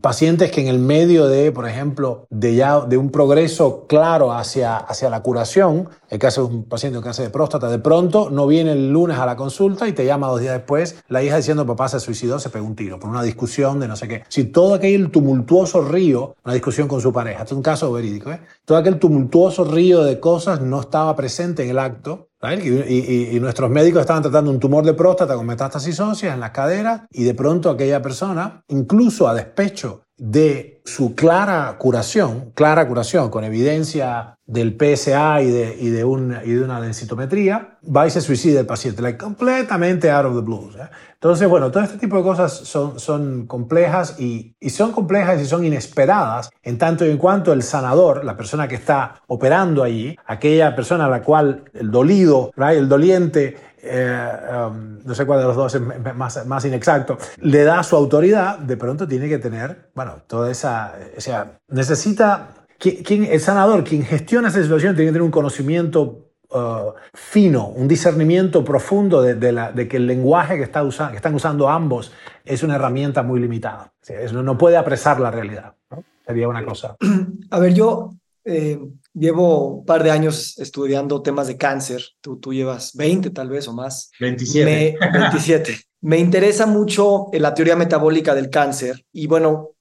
pacientes que en el medio de, por ejemplo, de, un progreso claro hacia la curación, el caso de un paciente con cáncer de próstata, de pronto no viene el lunes a la consulta y te llama dos días después la hija diciendo papá se suicidó, se pegó un tiro por una discusión de no sé qué. Si todo aquel tumultuoso río, una discusión con su pareja, esto es un caso verídico, ¿eh? todo aquel tumultuoso río de cosas no estaba presente en el acto. Y, nuestros médicos estaban tratando un tumor de próstata con metástasis óseas en la cadera y de pronto aquella persona, incluso a despecho de su clara curación, clara curación con evidencia del PSA y de, y de, y de una densitometría, va y se suicida el paciente, like, completamente out of the blues. ¿eh? Entonces, bueno, todo este tipo de cosas son, son complejas y, y, son complejas y son inesperadas en tanto y en cuanto el sanador, la persona que está operando allí, aquella persona a la cual el dolido, el doliente, eh, um, no sé cuál de los dos es más, más inexacto, le da su autoridad, de pronto tiene que tener, bueno, toda esa, o sea, necesita, quien, el sanador, quien gestiona esa situación, tiene que tener un conocimiento uh, fino, un discernimiento profundo de, la, de, que el lenguaje que, está que están usando ambos es una herramienta muy limitada. no, no, puede apresar la realidad. Sería una cosa. <clears throat> A ver, yo eh, llevo un par de años estudiando temas de cáncer. Tú, tú llevas 20 tal vez o más. 27. Me, 27. Me interesa mucho la teoría metabólica del cáncer y bueno,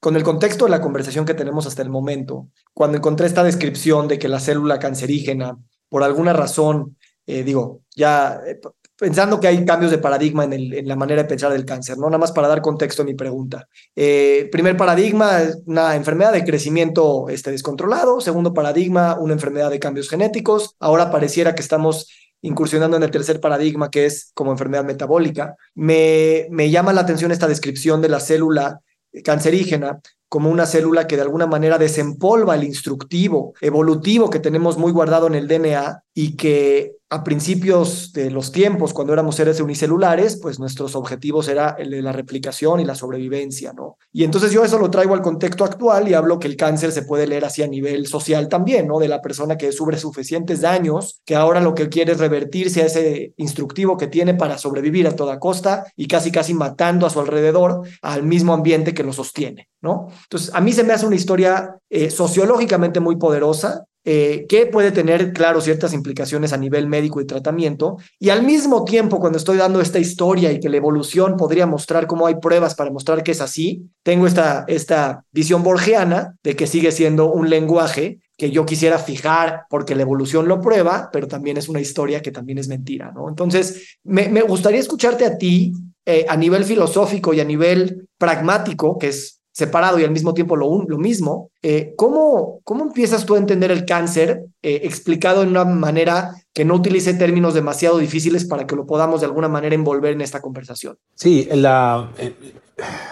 con el contexto de la conversación que tenemos hasta el momento, cuando encontré esta descripción de que la célula cancerígena, por alguna razón, eh, digo, ya eh, pensando que hay cambios de paradigma en, la manera de pensar del cáncer, ¿no? Nada más para dar contexto a mi pregunta. Eh, primer paradigma, una enfermedad de crecimiento este, descontrolado. Segundo paradigma, una enfermedad de cambios genéticos. Ahora pareciera que estamos incursionando en el tercer paradigma, que es como enfermedad metabólica. Me, me llama la atención esta descripción de la célula cancerígena como una célula que de alguna manera desempolva el instructivo evolutivo que tenemos muy guardado en el DNA y que a principios de los tiempos, cuando éramos seres unicelulares, pues nuestros objetivos era el de la replicación y la sobrevivencia, ¿no? Y entonces yo eso lo traigo al contexto actual y hablo que el cáncer se puede leer así a nivel social también, ¿no? De la persona que sufre suficientes daños, que ahora lo que quiere es revertirse a ese instructivo que tiene para sobrevivir a toda costa y casi casi matando a su alrededor al mismo ambiente que lo sostiene, ¿no? Entonces, a mí se me hace una historia eh, sociológicamente muy poderosa eh, que puede tener, claro, ciertas implicaciones a nivel médico y tratamiento. Y al mismo tiempo, cuando estoy dando esta historia y que la evolución podría mostrar cómo hay pruebas para mostrar que es así, tengo esta, esta visión borgiana de que sigue siendo un lenguaje que yo quisiera fijar porque la evolución lo prueba, pero también es una historia que también es mentira, ¿no? Entonces, me, gustaría escucharte a ti eh, a nivel filosófico y a nivel pragmático, que es separado y al mismo tiempo lo, mismo, eh, ¿cómo, ¿cómo empiezas tú a entender el cáncer eh, explicado en una manera que no utilice términos demasiado difíciles para que lo podamos de alguna manera envolver en esta conversación? Sí, la, eh,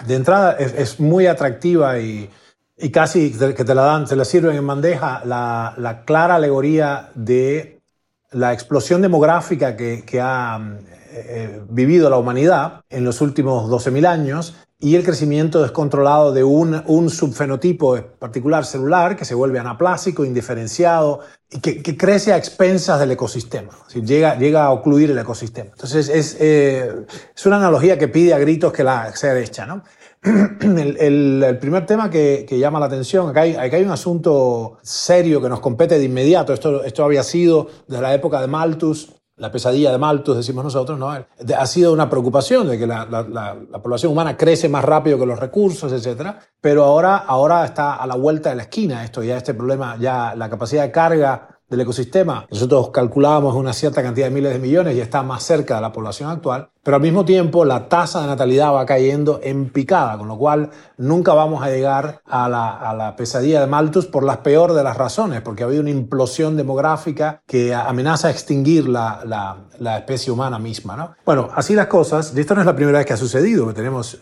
de entrada es, muy atractiva y, y, casi que te la dan, te la sirven en bandeja la, la clara alegoría de la explosión demográfica que, que ha vivido la humanidad en los últimos 12.000 años y el crecimiento descontrolado de un, un, subfenotipo particular celular que se vuelve anaplásico, indiferenciado, y que, crece a expensas del ecosistema, llega, llega a ocluir el ecosistema. Entonces es, eh, es una analogía que pide a gritos que la sea hecha. ¿no? <clears throat> El, el, primer tema que, que, llama la atención, acá hay, acá hay un asunto serio que nos compete de inmediato, esto, esto había sido desde la época de Malthus, la pesadilla de Malthus, decimos nosotros, ¿no? ha sido una preocupación de que la, población humana crece más rápido que los recursos, etc. Pero ahora, ahora está a la vuelta de la esquina esto, ya este problema, ya la capacidad de carga del ecosistema, nosotros calculábamos una cierta cantidad de miles de millones y está más cerca de la población actual, pero al mismo tiempo la tasa de natalidad va cayendo en picada, con lo cual nunca vamos a llegar a la, pesadilla de Malthus por las peor de las razones, porque ha habido una implosión demográfica que amenaza a extinguir la, especie humana misma. ¿no? Bueno, así las cosas, esto no es la primera vez que ha sucedido, tenemos,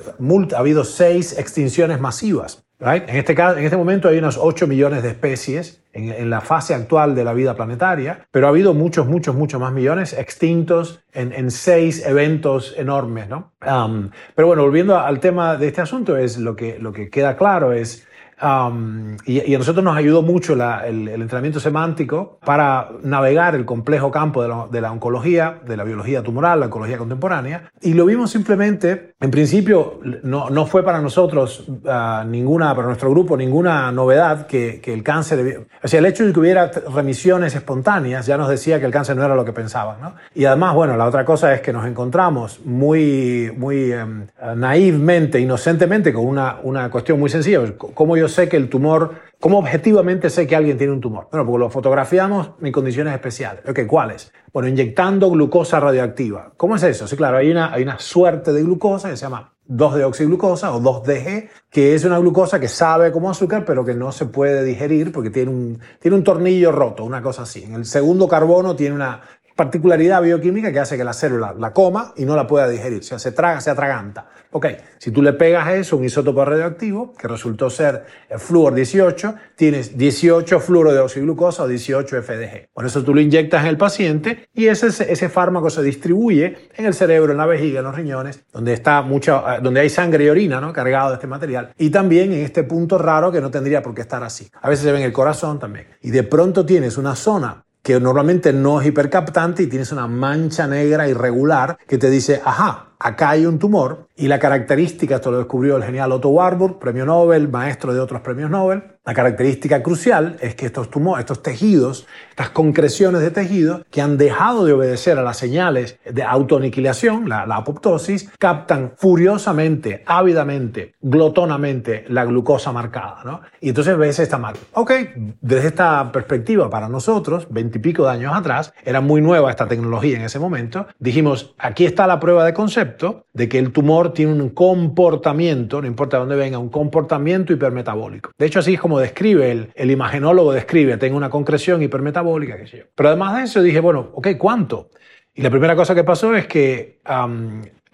ha habido seis extinciones masivas En, este caso, en este momento hay unos 8 millones de especies en, la fase actual de la vida planetaria, pero ha habido muchos, muchos, muchos más millones extintos en, en seis eventos enormes. ¿no? Um, pero bueno, volviendo al tema de este asunto, es lo que, lo que queda claro es y, a nosotros nos ayudó mucho el, entrenamiento semántico para navegar el complejo campo de la, oncología, de la biología tumoral, la oncología contemporánea. Y lo vimos simplemente, en principio, no, no fue para nosotros ah, ninguna, para nuestro grupo, ninguna novedad que, que, el cáncer, o sea, el hecho de que hubiera remisiones espontáneas ya nos decía que el cáncer no era lo que pensaban. ¿no? Y además, bueno, la otra cosa es que nos encontramos muy, muy um, naivmente, inocentemente, con una, una cuestión muy sencilla. ¿Cómo yo sé que el tumor, cómo objetivamente sé que alguien tiene un tumor? Bueno, porque lo fotografiamos en condiciones especiales. Ok, ¿cuáles? Bueno, inyectando glucosa radioactiva. ¿Cómo es eso? Sí, claro, hay una, hay una suerte de glucosa que se llama 2-deoxiglucosa o 2-DG, que es una glucosa que sabe como azúcar, pero que no se puede digerir porque tiene un, tiene un tornillo roto, una cosa así. En el segundo carbono tiene una particularidad bioquímica que hace que la célula la coma y no la pueda digerir, o sea, se traga, se atraganta. Ok, si tú le pegas a eso un isótopo radioactivo, que resultó ser el flúor 18, tienes 18 fluoro de oxiglucosa o 18 FDG. Por eso tú lo inyectas en el paciente y ese, ese fármaco se distribuye en el cerebro, en la vejiga, en los riñones, donde, está mucha, donde hay sangre y orina ¿no? cargado de este material. Y también en este punto raro que no tendría por qué estar así. A veces se ve en el corazón también. Y de pronto tienes una zona que normalmente no es hipercaptante y tienes una mancha negra irregular que te dice, ajá, acá hay un tumor y la característica, esto lo descubrió el genial Otto Warburg, premio Nobel, maestro de otros premios Nobel, la característica crucial es que estos tumores, estos tejidos, estas concreciones de tejido que han dejado de obedecer a las señales de autoaniquilación, la, apoptosis, captan furiosamente, ávidamente, glotonamente la glucosa marcada, ¿no? Y entonces ves esta mal. Ok, desde esta perspectiva para nosotros, veintipico de años atrás, era muy nueva esta tecnología en ese momento, dijimos, aquí está la prueba de concepto de que el tumor tiene un comportamiento, no importa dónde venga, un comportamiento hipermetabólico. De hecho, así es como describe el, el imagenólogo, describe, tengo una concreción hipermetabólica, qué sé yo. Pero además de eso dije, bueno, ok, ¿cuánto? Y la primera cosa que pasó es que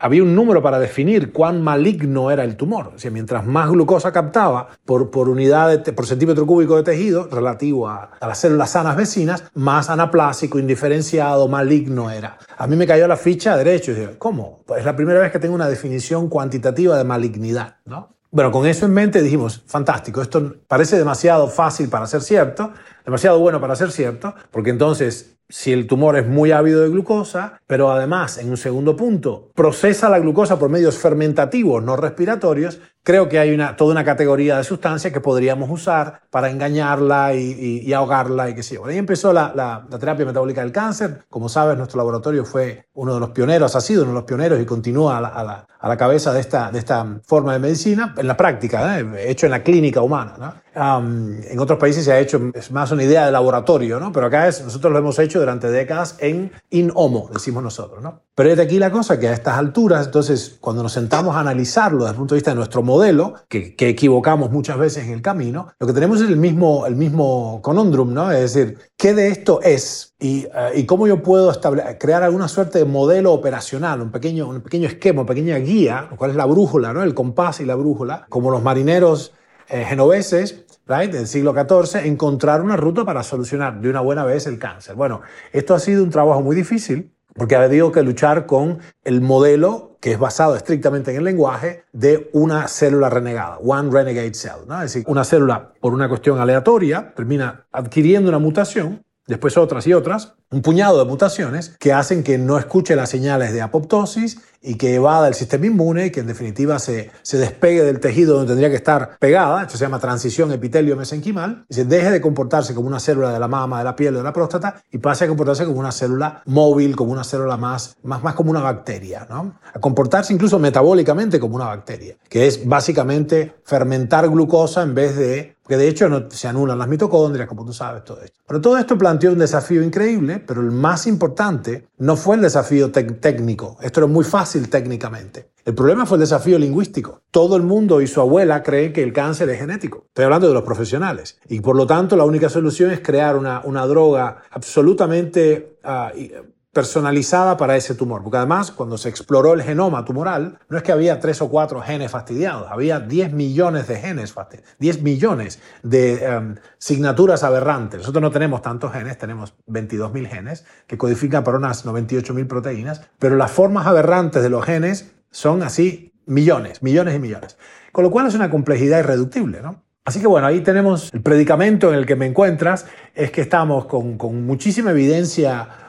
había un número para definir cuán maligno era el tumor. O mientras más glucosa captaba por, por unidad, de, por centímetro cúbico de tejido, relativo a, a, las células sanas vecinas, más anaplásico, indiferenciado, maligno era. A mí me cayó la ficha derecho y dije, ¿cómo? Pues es la primera vez que tengo una definición cuantitativa de malignidad, ¿no? Bueno, con eso en mente dijimos, fantástico, esto parece demasiado fácil para ser cierto, demasiado bueno para ser cierto, porque entonces si el tumor es muy ávido de glucosa, pero además, en un segundo punto, procesa la glucosa por medios fermentativos no respiratorios, creo que hay una, toda una categoría de sustancias que podríamos usar para engañarla y, ahogarla y qué sé yo. Ahí empezó la, terapia metabólica del cáncer. Como sabes, nuestro laboratorio fue uno de los pioneros, ha sido uno de los pioneros y continúa a la, cabeza de esta, de esta forma de medicina, en la práctica, ¿eh? hecho en la clínica humana. en otros países se ha hecho, es más una idea de laboratorio, ¿no? pero acá es, nosotros lo hemos hecho durante décadas en in homo, decimos nosotros. ¿no? Pero es de aquí la cosa que a estas alturas, entonces, cuando nos sentamos a analizarlo desde el punto de vista de nuestro modelo, que, equivocamos muchas veces en el camino, lo que tenemos es el mismo, el mismo conundrum, ¿no? Es decir, ¿qué de esto es? Y, eh, cómo yo puedo crear alguna suerte de modelo operacional, un pequeño, un pequeño esquema, una pequeña guía, lo cual es la brújula, ¿no? El compás y la brújula, como los marineros eh, genoveses del siglo XIV, encontrar una ruta para solucionar de una buena vez el cáncer. Bueno, esto ha sido un trabajo muy difícil porque ha habido que luchar con el modelo que es basado estrictamente en el lenguaje de una célula renegada, one renegade cell. ¿no? Es decir, una célula, por una cuestión aleatoria, termina adquiriendo una mutación, después otras y otras, un puñado de mutaciones que hacen que no escuche las señales de apoptosis y que evada el sistema inmune y que en definitiva se, se despegue del tejido donde tendría que estar pegada, esto se llama transición epitelio-mesenquimal, y se deje de comportarse como una célula de la mama, de la piel o de la próstata y pase a comportarse como una célula móvil, como una célula más, más, más como una bacteria, ¿no? A comportarse incluso metabólicamente como una bacteria, que es básicamente fermentar glucosa en vez de que de hecho no, se anulan las mitocondrias, como tú sabes, todo esto. Pero todo esto planteó un desafío increíble, pero el más importante no fue el desafío técnico, esto era muy fácil técnicamente. El problema fue el desafío lingüístico. Todo el mundo y su abuela creen que el cáncer es genético. Estoy hablando de los profesionales. Y por lo tanto la única solución es crear una, una droga absolutamente... Uh, personalizada para ese tumor. Porque además, cuando se exploró el genoma tumoral, no es que había tres o cuatro genes fastidiados, había 10 millones de genes fastidiados, 10 millones de em, signaturas aberrantes. Nosotros no tenemos tantos genes, tenemos 22.000 genes que codifican para unas 98.000 proteínas, pero las formas aberrantes de los genes son así millones, millones y millones. Con lo cual es una complejidad irreductible. Así que bueno, ahí tenemos el predicamento en el que me encuentras, es que estamos con muchísima evidencia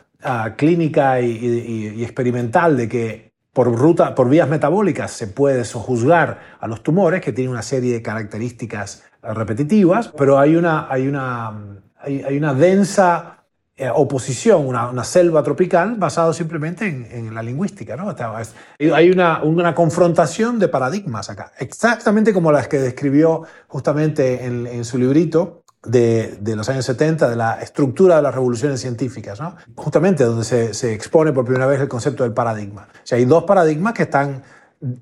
clínica y, experimental de que por, ruta, por vías metabólicas se puede sojuzgar a los tumores que tienen una serie de características repetitivas, pero hay una, hay una, hay, una densa eh, oposición, una, selva tropical basada simplemente en, la lingüística. ¿no? Hay una, una, confrontación de paradigmas acá, exactamente como las que describió justamente en, en su librito de, los años 70, de la estructura de las revoluciones científicas, ¿no? justamente donde se, expone por primera vez el concepto del paradigma. O sea, hay dos paradigmas que están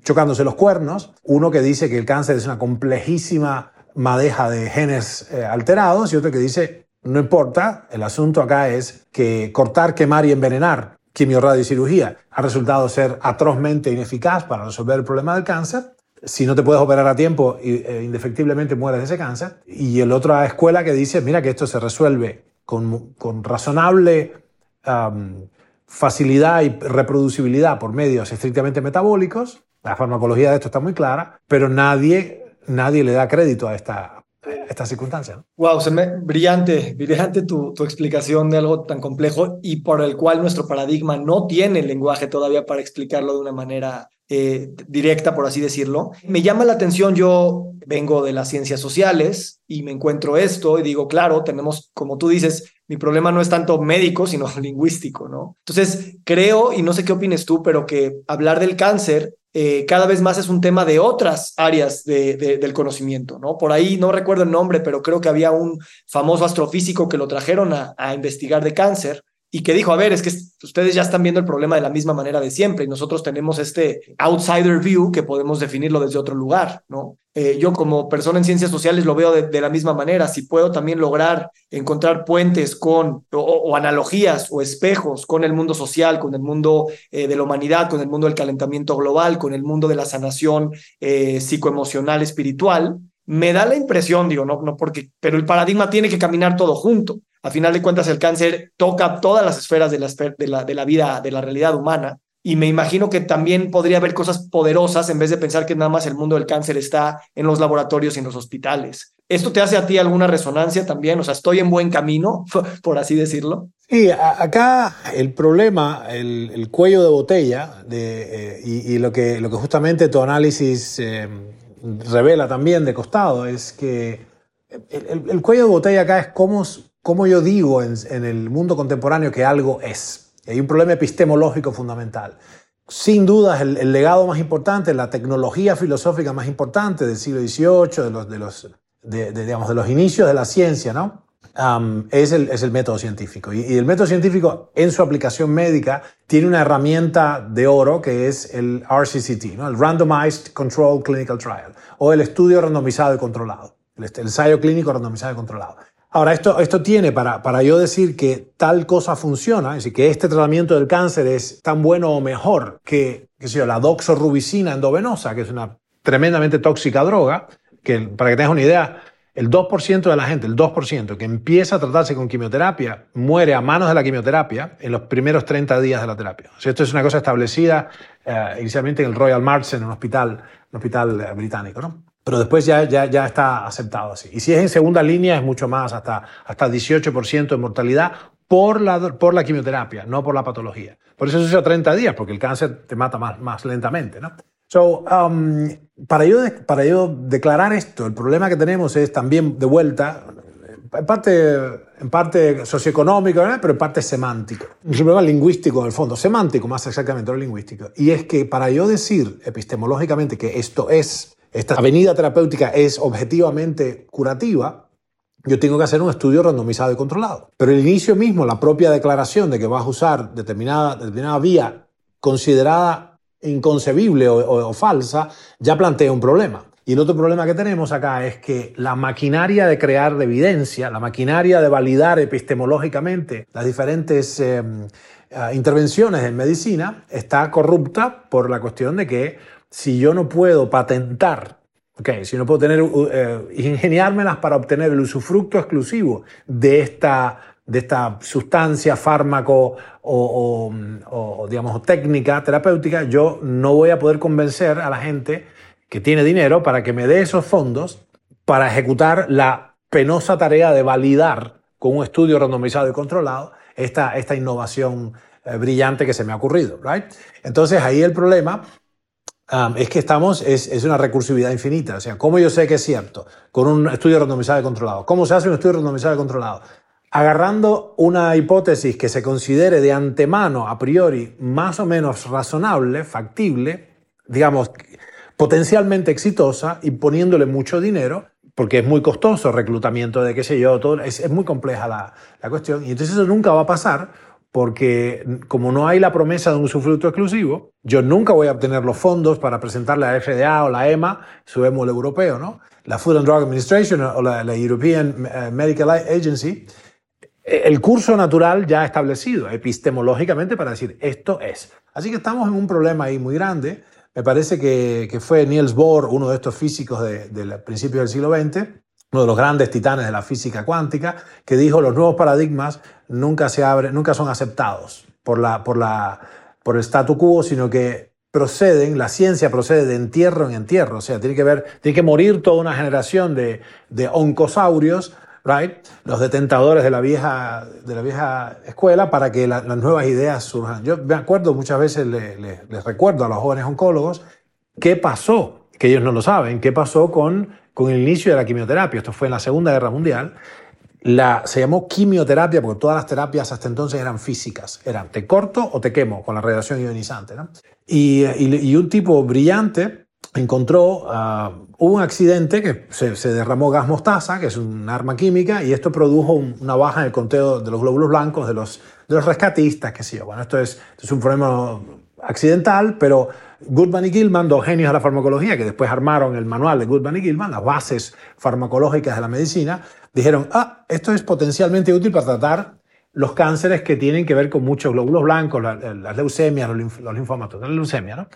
chocándose los cuernos, uno que dice que el cáncer es una complejísima madeja de genes eh, alterados y otro que dice, no importa, el asunto acá es que cortar, quemar y envenenar quimiorradiocirugía ha resultado ser atrozmente ineficaz para resolver el problema del cáncer si no te puedes operar a tiempo, e indefectiblemente mueres de ese cáncer. Y el otra escuela que dice, mira que esto se resuelve con, con razonable facilidad y reproducibilidad por medios estrictamente metabólicos. La farmacología de esto está muy clara, pero nadie, nadie le da crédito a esta, esta circunstancia. Wow, se me, brillante, brillante tu, tu, explicación de algo tan complejo y por el cual nuestro paradigma no tiene el lenguaje todavía para explicarlo de una manera eh, directa, por así decirlo. Me llama la atención, yo vengo de las ciencias sociales y me encuentro esto y digo, claro, tenemos, como tú dices, mi problema no es tanto médico, sino <laughs> lingüístico, ¿no? Entonces, creo, y no sé qué opines tú, pero que hablar del cáncer eh, cada vez más es un tema de otras áreas del conocimiento, ¿no? Por ahí no recuerdo el nombre, pero creo que había un famoso astrofísico que lo trajeron a investigar de cáncer y que dijo, a ver, es que ustedes ya están viendo el problema de la misma manera de siempre y nosotros tenemos este outsider view que podemos definirlo desde otro lugar, ¿no? Eh, yo como persona en ciencias sociales lo veo de, la misma manera, si puedo también lograr encontrar puentes con o, analogías o espejos con el mundo social, con el mundo eh, de la humanidad, con el mundo del calentamiento global, con el mundo de la sanación eh, psicoemocional, espiritual, me da la impresión, digo, no, no porque, pero el paradigma tiene que caminar todo junto. A final de cuentas, el cáncer toca todas las esferas de la, de la, de la vida, de la realidad humana. Y me imagino que también podría haber cosas poderosas en vez de pensar que nada más el mundo del cáncer está en los laboratorios y en los hospitales. ¿Esto te hace a ti alguna resonancia también? O sea, ¿estoy en buen camino, <laughs> por así decirlo? Sí, acá el problema, el, cuello de botella, de, eh, y, lo, que, lo que justamente tu análisis eh, revela también de costado, es que el, el, cuello de botella acá es cómo, cómo yo digo en, el mundo contemporáneo que algo es. hay un problema epistemológico fundamental. Sin duda, el, el, legado más importante, la tecnología filosófica más importante del siglo XVIII, de los, de los, de, digamos, de los inicios de la ciencia, ¿no? es, el, es, el, método científico. Y, el método científico, en su aplicación médica, tiene una herramienta de oro que es el RCCT, ¿no? el Randomized Controlled Clinical Trial, o el estudio randomizado y controlado, el, el ensayo clínico randomizado y controlado. Ahora, esto, esto tiene, para, para yo decir que tal cosa funciona, es decir, que este tratamiento del cáncer es tan bueno o mejor que, qué la doxorubicina endovenosa, que es una tremendamente tóxica droga, que para que tengas una idea, el 2% de la gente, el 2% que empieza a tratarse con quimioterapia, muere a manos de la quimioterapia en los primeros 30 días de la terapia. O sea, esto es una cosa establecida eh, inicialmente en el Royal Marsden, un hospital, un hospital eh, británico, ¿no? Pero después ya, ya, ya está aceptado así. Y si es en segunda línea es mucho más, hasta, hasta 18% de mortalidad por la, por la quimioterapia, no por la patología. Por eso es a 30 días, porque el cáncer te mata más, más lentamente. ¿no? So, um, para, yo, para yo declarar esto, el problema que tenemos es también de vuelta, en parte, en parte socioeconómico, pero en parte semántico. Es un problema lingüístico en el fondo, semántico más exactamente, no lingüístico. Y es que para yo decir epistemológicamente que esto es esta avenida terapéutica es objetivamente curativa, yo tengo que hacer un estudio randomizado y controlado. Pero el inicio mismo, la propia declaración de que vas a usar determinada, determinada vía considerada inconcebible o, falsa, ya plantea un problema. Y el otro problema que tenemos acá es que la maquinaria de crear evidencia, la maquinaria de validar epistemológicamente las diferentes em, ah, intervenciones en medicina está corrupta por la cuestión de que si yo no puedo patentar, okay, si no puedo tener, uh, ingeniármelas para obtener el usufructo exclusivo de esta, de esta sustancia, fármaco o, o, digamos, técnica terapéutica, yo no voy a poder convencer a la gente que tiene dinero para que me dé esos fondos para ejecutar la penosa tarea de validar con un estudio randomizado y controlado esta, esta innovación eh, brillante que se me ha ocurrido. Right? Entonces ahí el problema es que estamos, es, es, una recursividad infinita. O sea, ¿cómo yo sé que es cierto? Con un estudio randomizado y controlado. ¿Cómo se hace un estudio randomizado y controlado? Agarrando una hipótesis que se considere de antemano, a priori, más o menos razonable, factible, digamos, potencialmente exitosa y poniéndole mucho dinero, porque es muy costoso reclutamiento de qué sé yo, todo, es, es muy compleja la, la, cuestión. Y entonces eso nunca va a pasar porque como no hay la promesa de un usufructo exclusivo, yo nunca voy a obtener los fondos para presentarle a la FDA o la EMA, su EMO europeo, ¿no? la Food and Drug Administration o la, la European eh, Medical Agency, el curso natural ya establecido epistemológicamente para decir esto es. Así que estamos en un problema ahí muy grande me parece que, que fue Niels Bohr, uno de estos físicos del principio del siglo XX, uno de los grandes titanes de la física cuántica, que dijo los nuevos paradigmas nunca, se abren, nunca son aceptados por, la, por, la, por el statu quo, sino que proceden, la ciencia procede de entierro en entierro, o sea, tiene que, ver, tiene que morir toda una generación de, de oncosaurios right? los detentadores de la vieja, de la vieja escuela para que las nuevas ideas surjan. Yo me acuerdo muchas veces, les recuerdo a los jóvenes oncólogos qué pasó, que ellos no lo saben, qué pasó con, con el inicio de la quimioterapia. Esto fue en la Segunda Guerra Mundial. La, se llamó quimioterapia porque todas las terapias hasta entonces eran físicas. Eran te corto o te quemo con la radiación ionizante. Y, y, un tipo brillante encontró, uh, un accidente que se, se, derramó gas mostaza, que es un arma química, y esto produjo un, una baja en el conteo de los glóbulos blancos de los, de los rescatistas, que sí. Bueno, esto es, esto es un problema accidental, pero Goodman y Gilman, dos genios de la farmacología, que después armaron el manual de Goodman y Gilman, las bases farmacológicas de la medicina, dijeron, ah, esto es potencialmente útil para tratar los cánceres que tienen que ver con muchos glóbulos blancos, las, leucemias, los, linfomas, la leucemia, ¿no?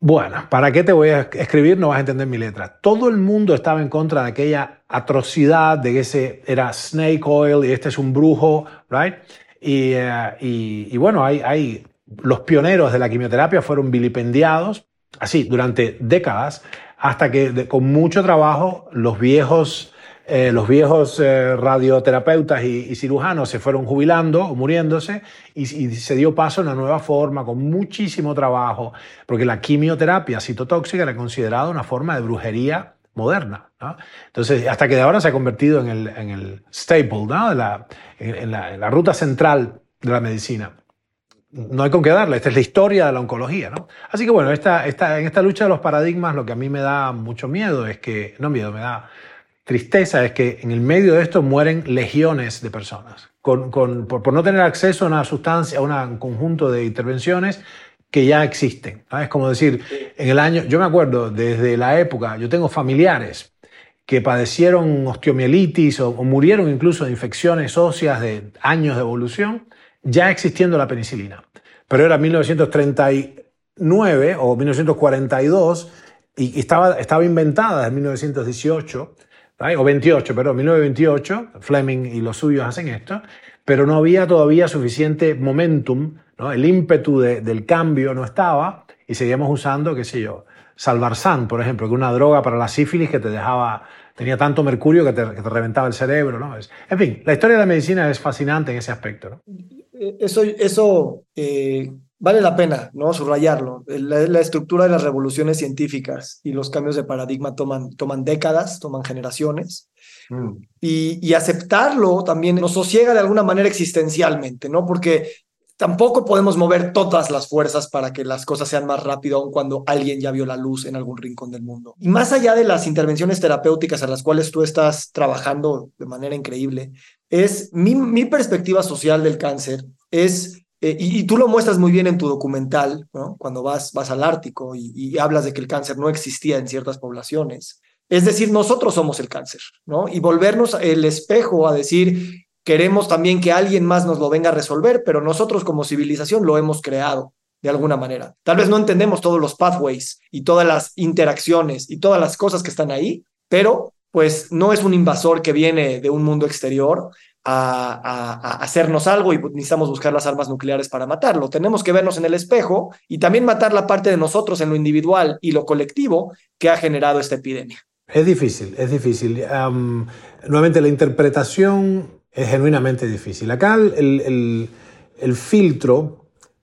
Bueno, ¿para qué te voy a escribir? No vas a entender mi letra. Todo el mundo estaba en contra de aquella atrocidad de que ese era snake oil y este es un brujo, right? Y, y bueno, hay, los pioneros de la quimioterapia fueron vilipendiados así durante décadas hasta que con mucho trabajo los viejos eh, los viejos eh, radioterapeutas y, cirujanos se fueron jubilando o muriéndose y, se dio paso a una nueva forma con muchísimo trabajo, porque la quimioterapia citotóxica era considerada una forma de brujería moderna. Entonces, hasta que de ahora se ha convertido en el, en el staple, ¿no? en, la, en la ruta central de la medicina no hay con qué darle, esta es la historia de la oncología, ¿no? Así que bueno, esta, en esta lucha de los paradigmas lo que a mí me da mucho miedo es que, no miedo, me da tristeza es que en el medio de esto mueren legiones de personas con, por, no tener acceso a una sustancia, a un conjunto de intervenciones que ya existen. ¿no? Es como decir, en el año, yo me acuerdo desde la época, yo tengo familiares que padecieron osteomielitis o murieron incluso de infecciones óseas de años de evolución, ya existiendo la penicilina. Pero era 1939 o 1942 y estaba, estaba inventada en 1918 o 28, perdón, 1928, Fleming y los suyos hacen esto, pero no había todavía suficiente momentum, el ímpetu de, del cambio no estaba y seguíamos usando, qué sé yo, Salvarsan, por ejemplo, que una droga para la sífilis que te dejaba, tenía tanto mercurio que te, reventaba el cerebro, ¿no? Es, en fin, la historia de la medicina es fascinante en ese aspecto. Eso, eso eh, vale la pena ¿no? subrayarlo. La, la, estructura de las revoluciones científicas y los cambios de paradigma toman, toman décadas, toman generaciones. Mm. Y, y, aceptarlo también nos sosiega de alguna manera existencialmente, ¿no? Porque tampoco podemos mover todas las fuerzas para que las cosas sean más rápido, aun cuando alguien ya vio la luz en algún rincón del mundo. Y más allá de las intervenciones terapéuticas a las cuales tú estás trabajando de manera increíble, es mi, mi perspectiva social del cáncer es eh, y, tú lo muestras muy bien en tu documental, cuando vas, vas al Ártico y, y, hablas de que el cáncer no existía en ciertas poblaciones. Es decir, nosotros somos el cáncer, ¿no? Y volvernos el espejo a decir, queremos también que alguien más nos lo venga a resolver, pero nosotros como civilización lo hemos creado de alguna manera. Tal vez no entendemos todos los pathways y todas las interacciones y todas las cosas que están ahí, pero pues no es un invasor que viene de un mundo exterior a, hacernos algo y necesitamos buscar las armas nucleares para matarlo. Tenemos que vernos en el espejo y también matar la parte de nosotros en lo individual y lo colectivo que ha generado esta epidemia. Es difícil, es difícil. nuevamente, la interpretación es genuinamente difícil. Acá el, el, filtro,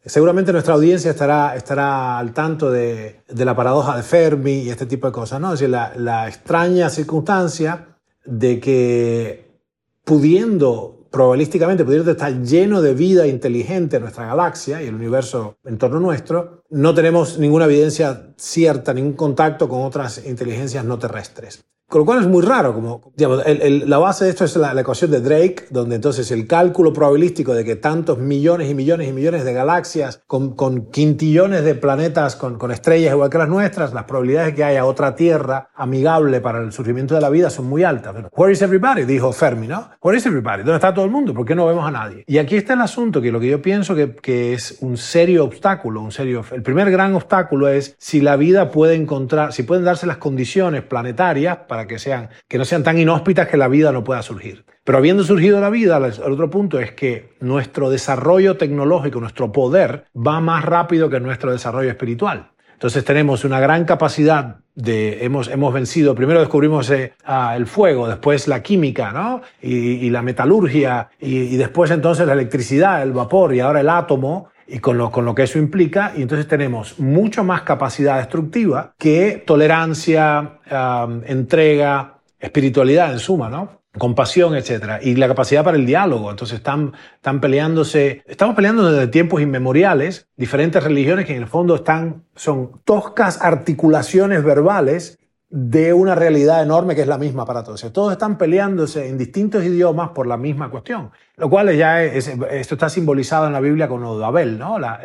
seguramente nuestra audiencia estará, estará al tanto de, la paradoja de Fermi y este tipo de cosas, ¿no? Es decir, la, extraña circunstancia de que pudiendo, probabilísticamente, pudiendo estar lleno de vida inteligente en nuestra galaxia y el universo en torno nuestro, no tenemos ninguna evidencia cierta, ningún contacto con otras inteligencias no terrestres. Con lo cual es muy raro, como digamos, la base de esto es la, ecuación de Drake, donde entonces el cálculo probabilístico de que tantos millones y millones y millones de galaxias con, con quintillones de planetas con, con, estrellas igual que las nuestras, las probabilidades de que haya otra Tierra amigable para el surgimiento de la vida son muy altas. Where is everybody? Dijo Fermi, ¿no? Where is everybody? ¿Dónde está todo el mundo? ¿Por qué no vemos a nadie? Y aquí está el asunto, que lo que yo pienso que, que es un serio obstáculo, un serio... El primer gran obstáculo es si la vida puede encontrar, si pueden darse las condiciones planetarias para que, sean, que no sean tan inhóspitas que la vida no pueda surgir. Pero habiendo surgido la vida, el otro punto es que nuestro desarrollo tecnológico, nuestro poder, va más rápido que nuestro desarrollo espiritual. Entonces tenemos una gran capacidad de, hemos, hemos vencido, primero descubrimos eh, el fuego, después la química, ¿no? Y, la metalurgia, y, después entonces la electricidad, el vapor, y ahora el átomo, y con lo, con lo que eso implica, y entonces tenemos mucho más capacidad destructiva que tolerancia, entrega, espiritualidad en suma, ¿no? compasión, etcétera, y la capacidad para el diálogo. Entonces están, están peleándose, estamos peleando desde tiempos inmemoriales, diferentes religiones que en el fondo están, son toscas articulaciones verbales de una realidad enorme que es la misma para todos. Todos están peleándose en distintos idiomas por la misma cuestión, lo cual ya es, esto está simbolizado en la Biblia con lo de Abel, ¿no? la,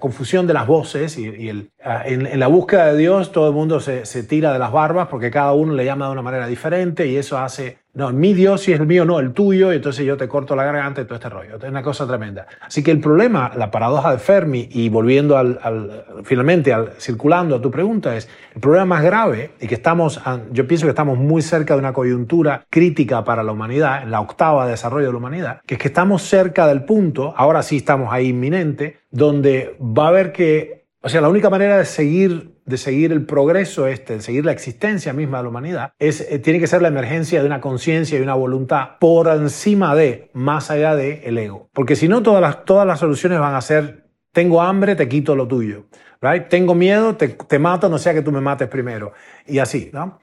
confusión de las voces y, el, ah, en, la búsqueda de Dios todo el mundo se tira de las barbas porque cada uno le llama de una manera diferente y eso hace no, mi Dios si es el mío, no, el tuyo, y entonces yo te corto la garganta y todo este rollo. Es una cosa tremenda. Así que el problema, la paradoja de Fermi, y volviendo al, finalmente, al, circulando a tu pregunta, es el problema más grave, y que estamos, yo pienso que estamos muy cerca de una coyuntura crítica para la humanidad, en la octava de desarrollo de la humanidad, que es que estamos cerca del punto, ahora sí estamos ahí inminente, donde va a haber que, o sea, la única manera de seguir de seguir el progreso este, de seguir la existencia misma de la humanidad, es, eh, tiene que ser la emergencia de una conciencia y una voluntad por encima de, más allá de el ego. Porque si no, todas las, todas las soluciones van a ser, tengo hambre, te quito lo tuyo. Right? Tengo miedo, te, te mato, no sea que tú me mates primero. Y así, ¿no?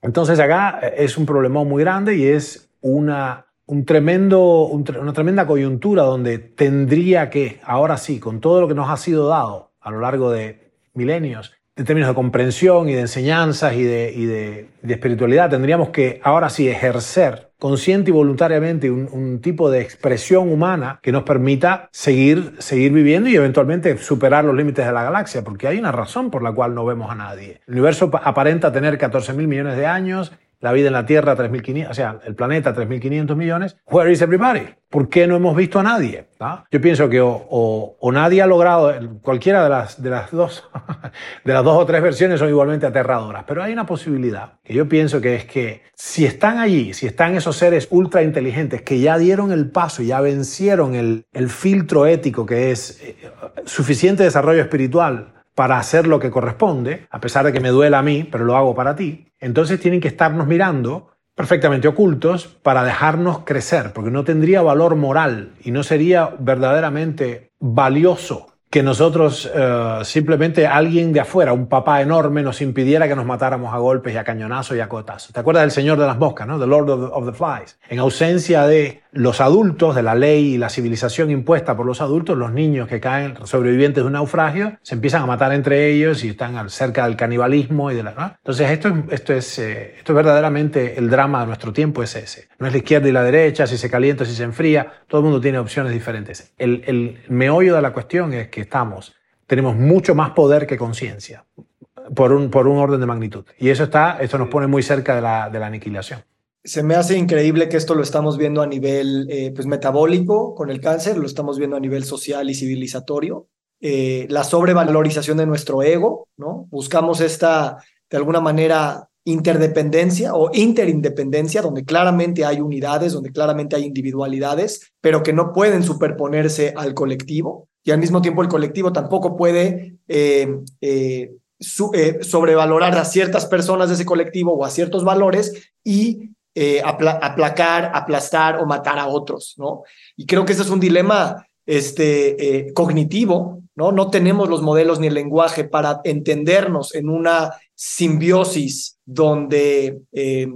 Entonces acá eh, es un problema muy grande y es una, un tremendo, una tremenda coyuntura donde tendría que, ahora sí, con todo lo que nos ha sido dado a lo largo de milenios, en términos de comprensión y de enseñanzas y de, y de, espiritualidad, tendríamos que ahora sí ejercer consciente y voluntariamente un, un, tipo de expresión humana que nos permita seguir, seguir viviendo y eventualmente superar los límites de la galaxia, porque hay una razón por la cual no vemos a nadie. El universo aparenta tener 14 mil millones de años, la vida en la Tierra 3.500, o sea, el planeta 3.500 millones. Where is everybody? ¿Por qué no hemos visto a nadie? ¿Ah? Yo pienso que o, nadie ha logrado, cualquiera de las, de, las dos, <laughs> de las dos o tres versiones son igualmente aterradoras, pero hay una posibilidad que yo pienso que es que si están allí, si están esos seres ultra inteligentes que ya dieron el paso, ya vencieron el, el filtro ético que es eh, suficiente desarrollo espiritual para hacer lo que corresponde, a pesar de que me duela a mí, pero lo hago para ti, entonces tienen que estarnos mirando perfectamente ocultos para dejarnos crecer, porque no tendría valor moral y no sería verdaderamente valioso que nosotros eh, simplemente alguien de afuera, un papá enorme, nos impidiera que nos matáramos a golpes y a cañonazos y a cotazos. ¿Te acuerdas del Señor de las Moscas, no? The Lord of, the Flies. En ausencia de los adultos, de la ley y la civilización impuesta por los adultos, los niños que caen sobrevivientes de un naufragio se empiezan a matar entre ellos y están cerca del canibalismo y de la. Entonces esto, esto, es, eh, esto es verdaderamente el drama de nuestro tiempo, es ese. No es la izquierda y la derecha, si se calienta, si se enfría, todo el mundo tiene opciones diferentes. El, el meollo de la cuestión es que estamos, tenemos mucho más poder que conciencia, por un, por un orden de magnitud. Y eso, está, eso nos pone muy cerca de la, de la aniquilación. se me hace increíble que esto lo estamos viendo a nivel eh, pues, metabólico con el cáncer, lo estamos viendo a nivel social y civilizatorio. Eh, la sobrevalorización de nuestro ego, ¿no? Buscamos esta, de alguna manera, interdependencia o interindependencia, donde claramente hay unidades, donde claramente hay individualidades, pero que no pueden superponerse al colectivo. Y al mismo tiempo el colectivo tampoco puede eh, sobrevalorar a ciertas personas de ese colectivo o a ciertos valores y eh, aplacar, aplastar o matar a otros, ¿no? Y creo que ese es un dilema este, eh, cognitivo, ¿no? No tenemos los modelos ni el lenguaje para entendernos en una simbiosis donde eh,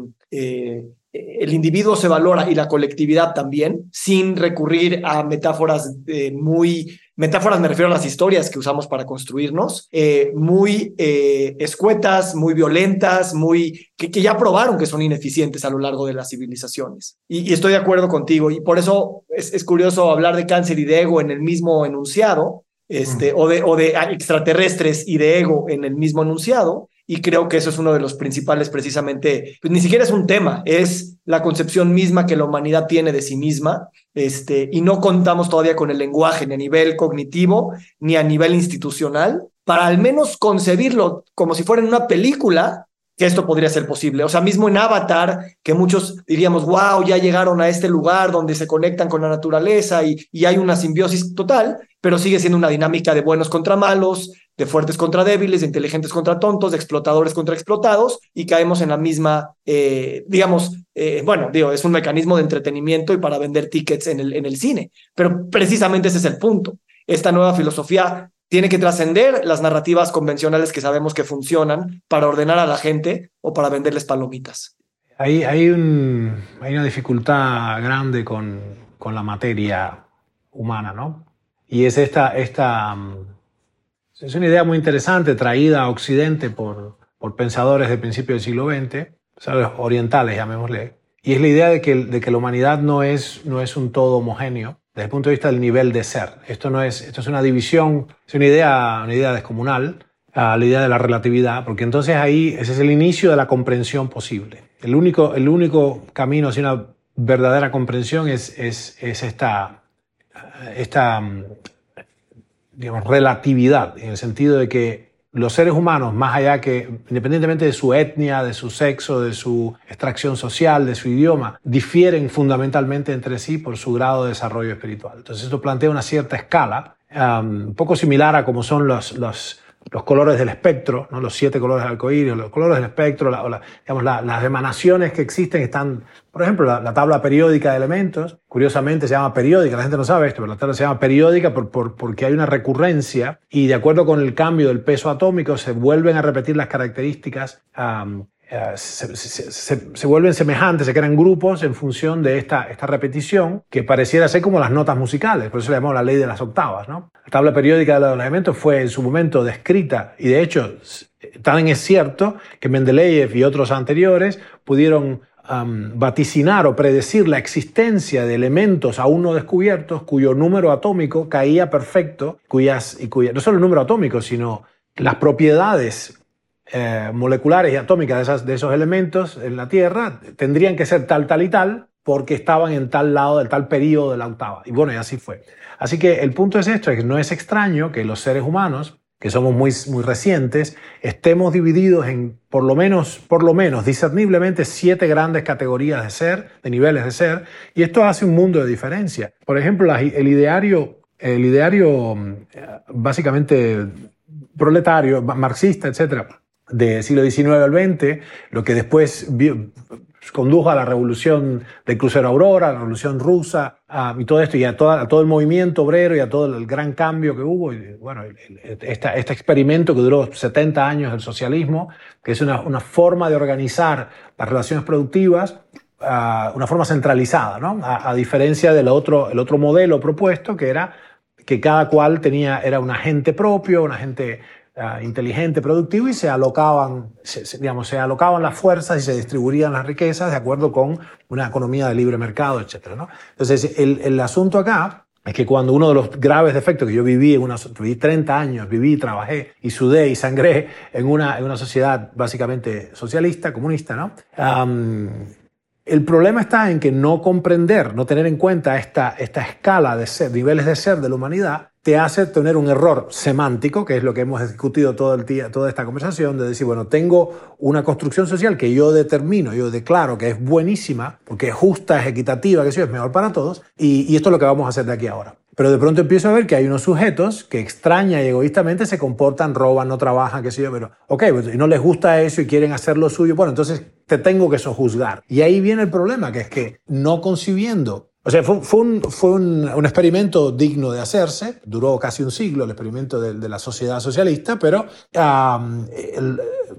el individuo se valora y la colectividad también, sin recurrir a metáforas muy metáforas me refiero a las historias que usamos para construirnos, eh, muy eh, escuetas, muy violentas, muy que, ya probaron que son ineficientes a lo largo de las civilizaciones. Y, estoy de acuerdo contigo, y por eso es, curioso hablar de cáncer y de ego en el mismo enunciado, este, o, de, o de extraterrestres y de ego en el mismo enunciado, y creo que eso es uno de los principales precisamente, pues ni siquiera es un tema, es la concepción misma que la humanidad tiene de sí misma, este, y no contamos todavía con el lenguaje ni a nivel cognitivo ni a nivel institucional para al menos concebirlo como si fuera en una película que esto podría ser posible. O sea, mismo en Avatar, que muchos diríamos, wow, ya llegaron a este lugar donde se conectan con la naturaleza y, y hay una simbiosis total, pero sigue siendo una dinámica de buenos contra malos, de fuertes contra débiles, de inteligentes contra tontos, de explotadores contra explotados, y caemos en la misma, eh, digamos, eh, bueno, digo, es un mecanismo de entretenimiento y para vender tickets en el, en el cine, pero precisamente ese es el punto. Esta nueva filosofía tiene que trascender las narrativas convencionales que sabemos que funcionan para ordenar a la gente o para venderles palomitas. Hay, hay, un, hay una dificultad grande con, con, la materia humana, ¿no? Y es esta, esta... Es una idea muy interesante traída a Occidente por, por pensadores del principio del siglo XX, orientales, llamémosle, y es la idea de que, de que la humanidad no es, no es un todo homogéneo, desde el punto de vista del nivel de ser. Esto no es, esto es una división, es una idea, una idea descomunal, a la idea de la relatividad, porque entonces ahí ese es el inicio de la comprensión posible. El único, el único camino hacia una verdadera comprensión es, es, es esta, esta digamos, relatividad, en el sentido de que los seres humanos, más allá que, independientemente de su etnia, de su sexo, de su extracción social, de su idioma, difieren fundamentalmente entre sí por su grado de desarrollo espiritual. Entonces esto plantea una cierta escala, um, poco similar a como son los, los los colores del espectro, ¿no? los siete colores del arcoíris, los colores del espectro, digamos, las emanaciones que existen están, por ejemplo, la, tabla periódica de elementos, curiosamente se llama periódica, la gente no sabe esto, pero la tabla se llama periódica por, por, porque hay una recurrencia y de acuerdo con el cambio del peso atómico se vuelven a repetir las características se, vuelven semejantes, se crean grupos en función de esta, esta repetición que pareciera ser como las notas musicales, por eso le llamamos la ley de las octavas. ¿no? La tabla periódica de los elementos fue en su momento descrita y de hecho tan es cierto que Mendeleev y otros anteriores pudieron vaticinar o predecir la existencia de elementos aún no descubiertos cuyo número atómico caía perfecto, cuyas, y cuya, no solo el número atómico, sino las propiedades eh, moleculares y atómicas de, esas, de esos elementos en la Tierra tendrían que ser tal, tal y tal, porque estaban en tal lado del tal periodo de la octava. Y bueno, y así fue. Así que el punto es esto, es que no es extraño que los seres humanos, que somos muy, muy recientes, estemos divididos en por lo menos, por lo menos, discerniblemente siete grandes categorías de ser, de niveles de ser, y esto hace un mundo de diferencia. Por ejemplo, el ideario, el ideario eh, básicamente proletario, marxista, etcétera, del siglo XIX al XX, lo que después condujo a la revolución del crucero Aurora, a la revolución rusa y todo esto, y a, todo el movimiento obrero y a todo el gran cambio que hubo. Bueno, este experimento que duró 70 años del socialismo, que es una, forma de organizar las relaciones productivas, una forma centralizada, a, diferencia del otro, otro modelo propuesto, que era que cada cual tenía, era un agente propio, un agente Inteligente, productivo y se alocaban, digamos, se alocaban las fuerzas y se distribuían las riquezas de acuerdo con una economía de libre mercado, etc. ¿no? Entonces, el, el, asunto acá es que cuando uno de los graves defectos que yo viví, en una, viví 30 años, viví, trabajé y sudé y sangré en una, en una sociedad básicamente socialista, comunista, ¿no? El problema está en que no comprender, no tener en cuenta esta, esta escala de ser, niveles de ser de la humanidad, te hace tener un error semántico, que es lo que hemos discutido todo el día, toda esta conversación, de decir, bueno, tengo una construcción social que yo determino, yo declaro que es buenísima, porque es justa, es equitativa, que sí, es mejor para todos, y, esto es lo que vamos a hacer de aquí ahora. Pero de pronto empiezo a ver que hay unos sujetos que extraña y egoístamente se comportan, roban, no trabajan, qué sé yo, pero, ok, pues, y no les gusta eso y quieren hacer lo suyo, bueno, entonces te tengo que sojuzgar. Y ahí viene el problema, que es que no concibiendo o sea, fue, fue, un, fue un, un, experimento digno de hacerse, duró casi un siglo el experimento de, la sociedad socialista, pero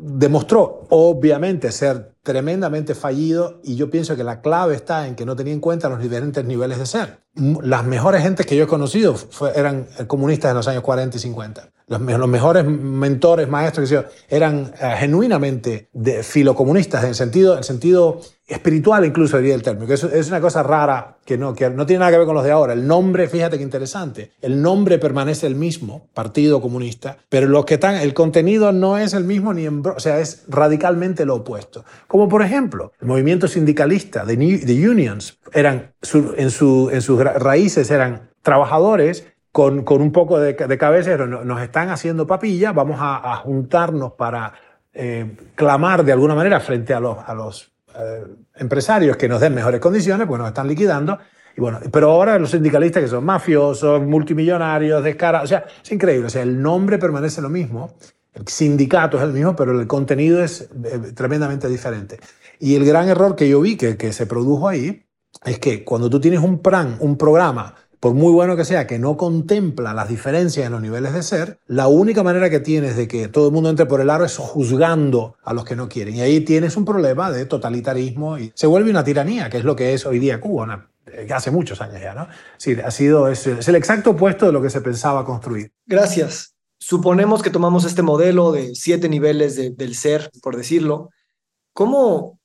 demostró obviamente ser tremendamente fallido y yo pienso que la clave está en que no tenía en cuenta los diferentes niveles de ser. Las mejores gentes que yo he conocido fue, eran comunistas en los años 40 y 50. Los, los mejores mentores, maestros, que yo, eran uh, genuinamente de filocomunistas en sentido, en sentido espiritual incluso diría el término, que es, es, una cosa rara que no, que no tiene nada que ver con los de ahora. El nombre, fíjate qué interesante, el nombre permanece el mismo, Partido Comunista, pero los que están, el contenido no es el mismo ni en, o sea, es radicalmente lo opuesto. Como por ejemplo, el movimiento sindicalista de, de unions eran, en, su, en sus raíces eran trabajadores con, con un poco de, de cabeza, nos están haciendo papilla, vamos a, a juntarnos para eh, clamar de alguna manera frente a los, a los eh, empresarios que nos den mejores condiciones, pues nos están liquidando. Y bueno, pero ahora los sindicalistas que son mafiosos, multimillonarios, descarados, o sea, es increíble. O sea, el nombre permanece lo mismo, el sindicato es el mismo, pero el contenido es eh, tremendamente diferente. Y el gran error que yo vi que, se produjo ahí es que cuando tú tienes un plan, un programa por muy bueno que sea, que no contempla las diferencias en los niveles de ser, la única manera que tienes de que todo el mundo entre por el aro es juzgando a los que no quieren. Y ahí tienes un problema de totalitarismo y se vuelve una tiranía, que es lo que es hoy día Cuba, hace muchos años ya, ¿no? Sí, ha sido, es, es el exacto opuesto de lo que se pensaba construir. Gracias. Suponemos que tomamos este modelo de siete niveles de, del ser, por decirlo. ¿Cómo,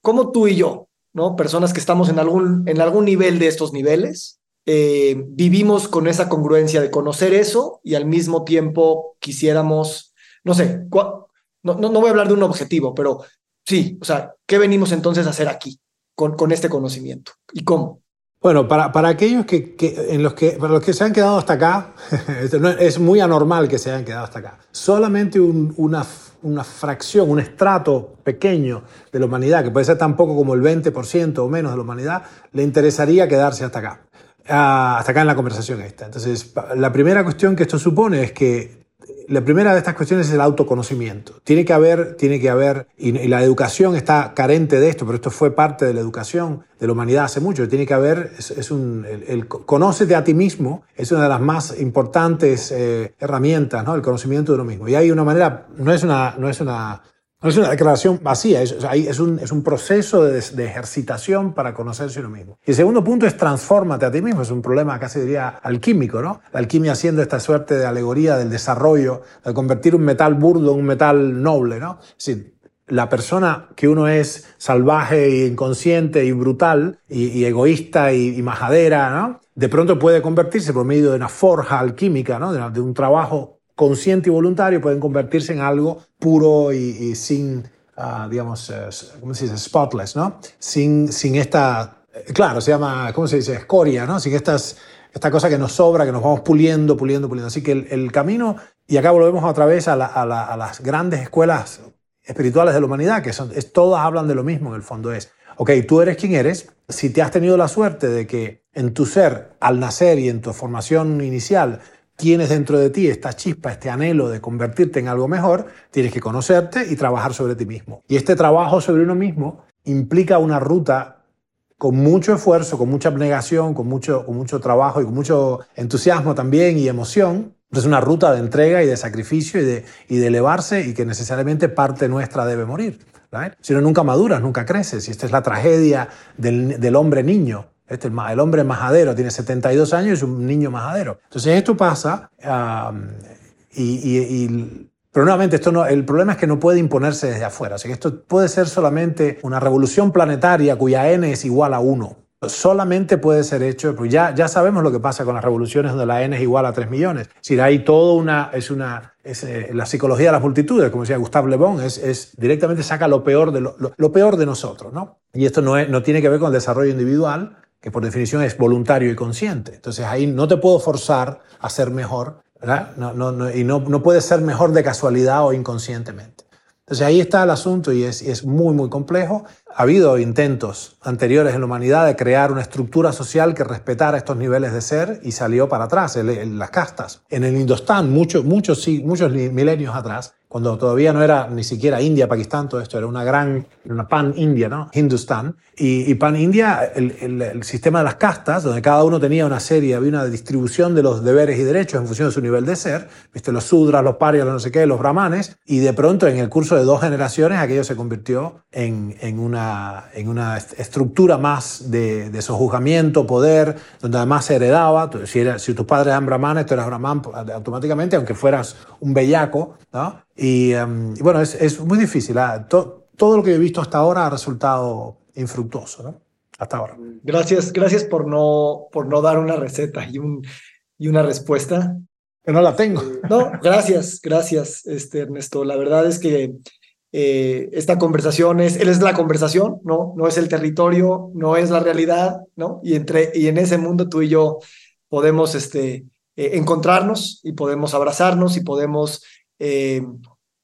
¿Cómo tú y yo, ¿no? personas que estamos en algún, en algún nivel de estos niveles, eh, vivimos con esa congruencia de conocer eso y al mismo tiempo quisiéramos, no sé, no, no, no, voy a hablar de un objetivo, pero sí, o sea, ¿qué venimos entonces a hacer aquí con, con este conocimiento y cómo? Bueno, para, para aquellos que, que, en los que, para los que se han quedado hasta acá, <laughs> es muy anormal que se hayan quedado hasta acá. Solamente un, una, una fracción, un estrato pequeño de la humanidad, que puede ser tan poco como el 20% o menos de la humanidad, le interesaría quedarse hasta acá. Ah, hasta acá en la conversación esta. Entonces, la primera cuestión que esto supone es que la primera de estas cuestiones es el autoconocimiento. Tiene que haber, tiene que haber, y, la educación está carente de esto, pero esto fue parte de la educación de la humanidad hace mucho. Tiene que haber, es, es un, el, el, conócete a ti mismo es una de las más importantes eh, herramientas, ¿no? El conocimiento de uno mismo. Y hay una manera, no es una, no es una no es una declaración vacía, es, un, es un proceso de, ejercitación para conocerse uno mismo. Y el segundo punto es transfórmate a ti mismo, es un problema casi diría alquímico, ¿no? La alquimia haciendo esta suerte de alegoría del desarrollo, de convertir un metal burdo en un metal noble, ¿no? Es la persona que uno es salvaje e inconsciente y brutal y, y egoísta y, y, majadera, ¿no? De pronto puede convertirse por medio de una forja alquímica, ¿no? De un trabajo consciente y voluntario pueden convertirse en algo puro y, sin, uh, digamos, uh, ¿cómo se dice? Spotless, ¿no? Sin, sin esta, claro, se llama, ¿cómo se dice? Escoria, ¿no? Sin estas, esta cosa que nos sobra, que nos vamos puliendo, puliendo, puliendo. Así que el, camino, y acá volvemos otra vez a, la, a, las grandes escuelas espirituales de la humanidad, que son, es, todas hablan de lo mismo en el fondo, es, ok, tú eres quien eres, si te has tenido la suerte de que en tu ser, al nacer y en tu formación inicial, tienes dentro de ti esta chispa, este anhelo de convertirte en algo mejor, tienes que conocerte y trabajar sobre ti mismo. Y este trabajo sobre uno mismo implica una ruta con mucho esfuerzo, con mucha abnegación, con mucho, con mucho trabajo y con mucho entusiasmo también y emoción. Es una ruta de entrega y de sacrificio y de, y de elevarse y que necesariamente parte nuestra debe morir. ¿right? Si no, nunca maduras, nunca creces. Y esta es la tragedia del, del hombre niño. Este, el hombre majadero tiene 72 años y es un niño majadero. Entonces esto pasa um, y, y, y, pero nuevamente esto no, el problema es que no puede imponerse desde afuera. Sea que esto puede ser solamente una revolución planetaria cuya n es igual a 1. solamente puede ser hecho, pues ya, ya sabemos lo que pasa con las revoluciones donde la N es igual a 3 millones. Si hay todo una, es una, es, eh, la psicología de las multitudes, como decía Gustave Le Bon, es, es directamente saca lo peor de, lo, lo, peor de nosotros, ¿no? Y esto no, es, no tiene que ver con el desarrollo individual, que por definición es voluntario y consciente. Entonces ahí no te puedo forzar a ser mejor, ¿verdad? No, no, no, y no, no puedes ser mejor de casualidad o inconscientemente. Entonces ahí está el asunto y es, es, muy, muy complejo. Ha habido intentos anteriores en la humanidad de crear una estructura social que respetara estos niveles de ser y salió para atrás, las castas. En el Indostán, muchos, muchos, muchos milenios atrás, cuando todavía no era ni siquiera India, Pakistán, todo esto era una gran, una pan-India, ¿no? Hindustán. Y, pan-India, el, el, sistema de las castas, donde cada uno tenía una serie, había una distribución de los deberes y derechos en función de su nivel de ser, viste, los sudras, los parias, los no sé qué, los brahmanes, y de pronto en el curso de dos generaciones aquello se convirtió en, en una, en una estructura más de, de sojuzgamiento, poder, donde además se heredaba, si, era, si tus padres eran brahmanes, tú eras brahman automáticamente, aunque fueras un bellaco, ¿no? Em, y, bueno, es, es, muy difícil. ¿ah? todo lo que he visto hasta ahora ha resultado infructuoso, ¿no? Hasta ahora. Gracias, gracias por no, por no dar una receta y, un, y una respuesta. Que no la tengo. No, gracias, gracias, este, Ernesto. La verdad es que eh, esta conversación es, él es la conversación, ¿no? No es el territorio, no es la realidad, ¿no? Y, entre, y en ese mundo tú y yo podemos este, eh, encontrarnos y podemos abrazarnos y podemos eh,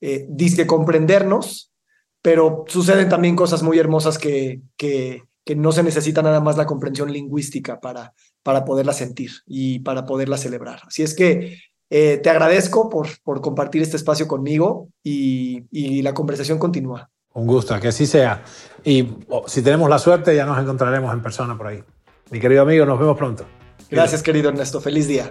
eh, disque comprendernos, pero suceden también cosas muy hermosas que, que, que, no se necesita nada más la comprensión lingüística para, para poderla sentir y para poderla celebrar. Así es que eh, te agradezco por, por compartir este espacio conmigo y, y la conversación continúa. Un gusto, que así sea. Y oh, si tenemos la suerte, ya nos encontraremos en persona por ahí. Mi querido amigo, nos vemos pronto. Gracias, querido Ernesto. Feliz día.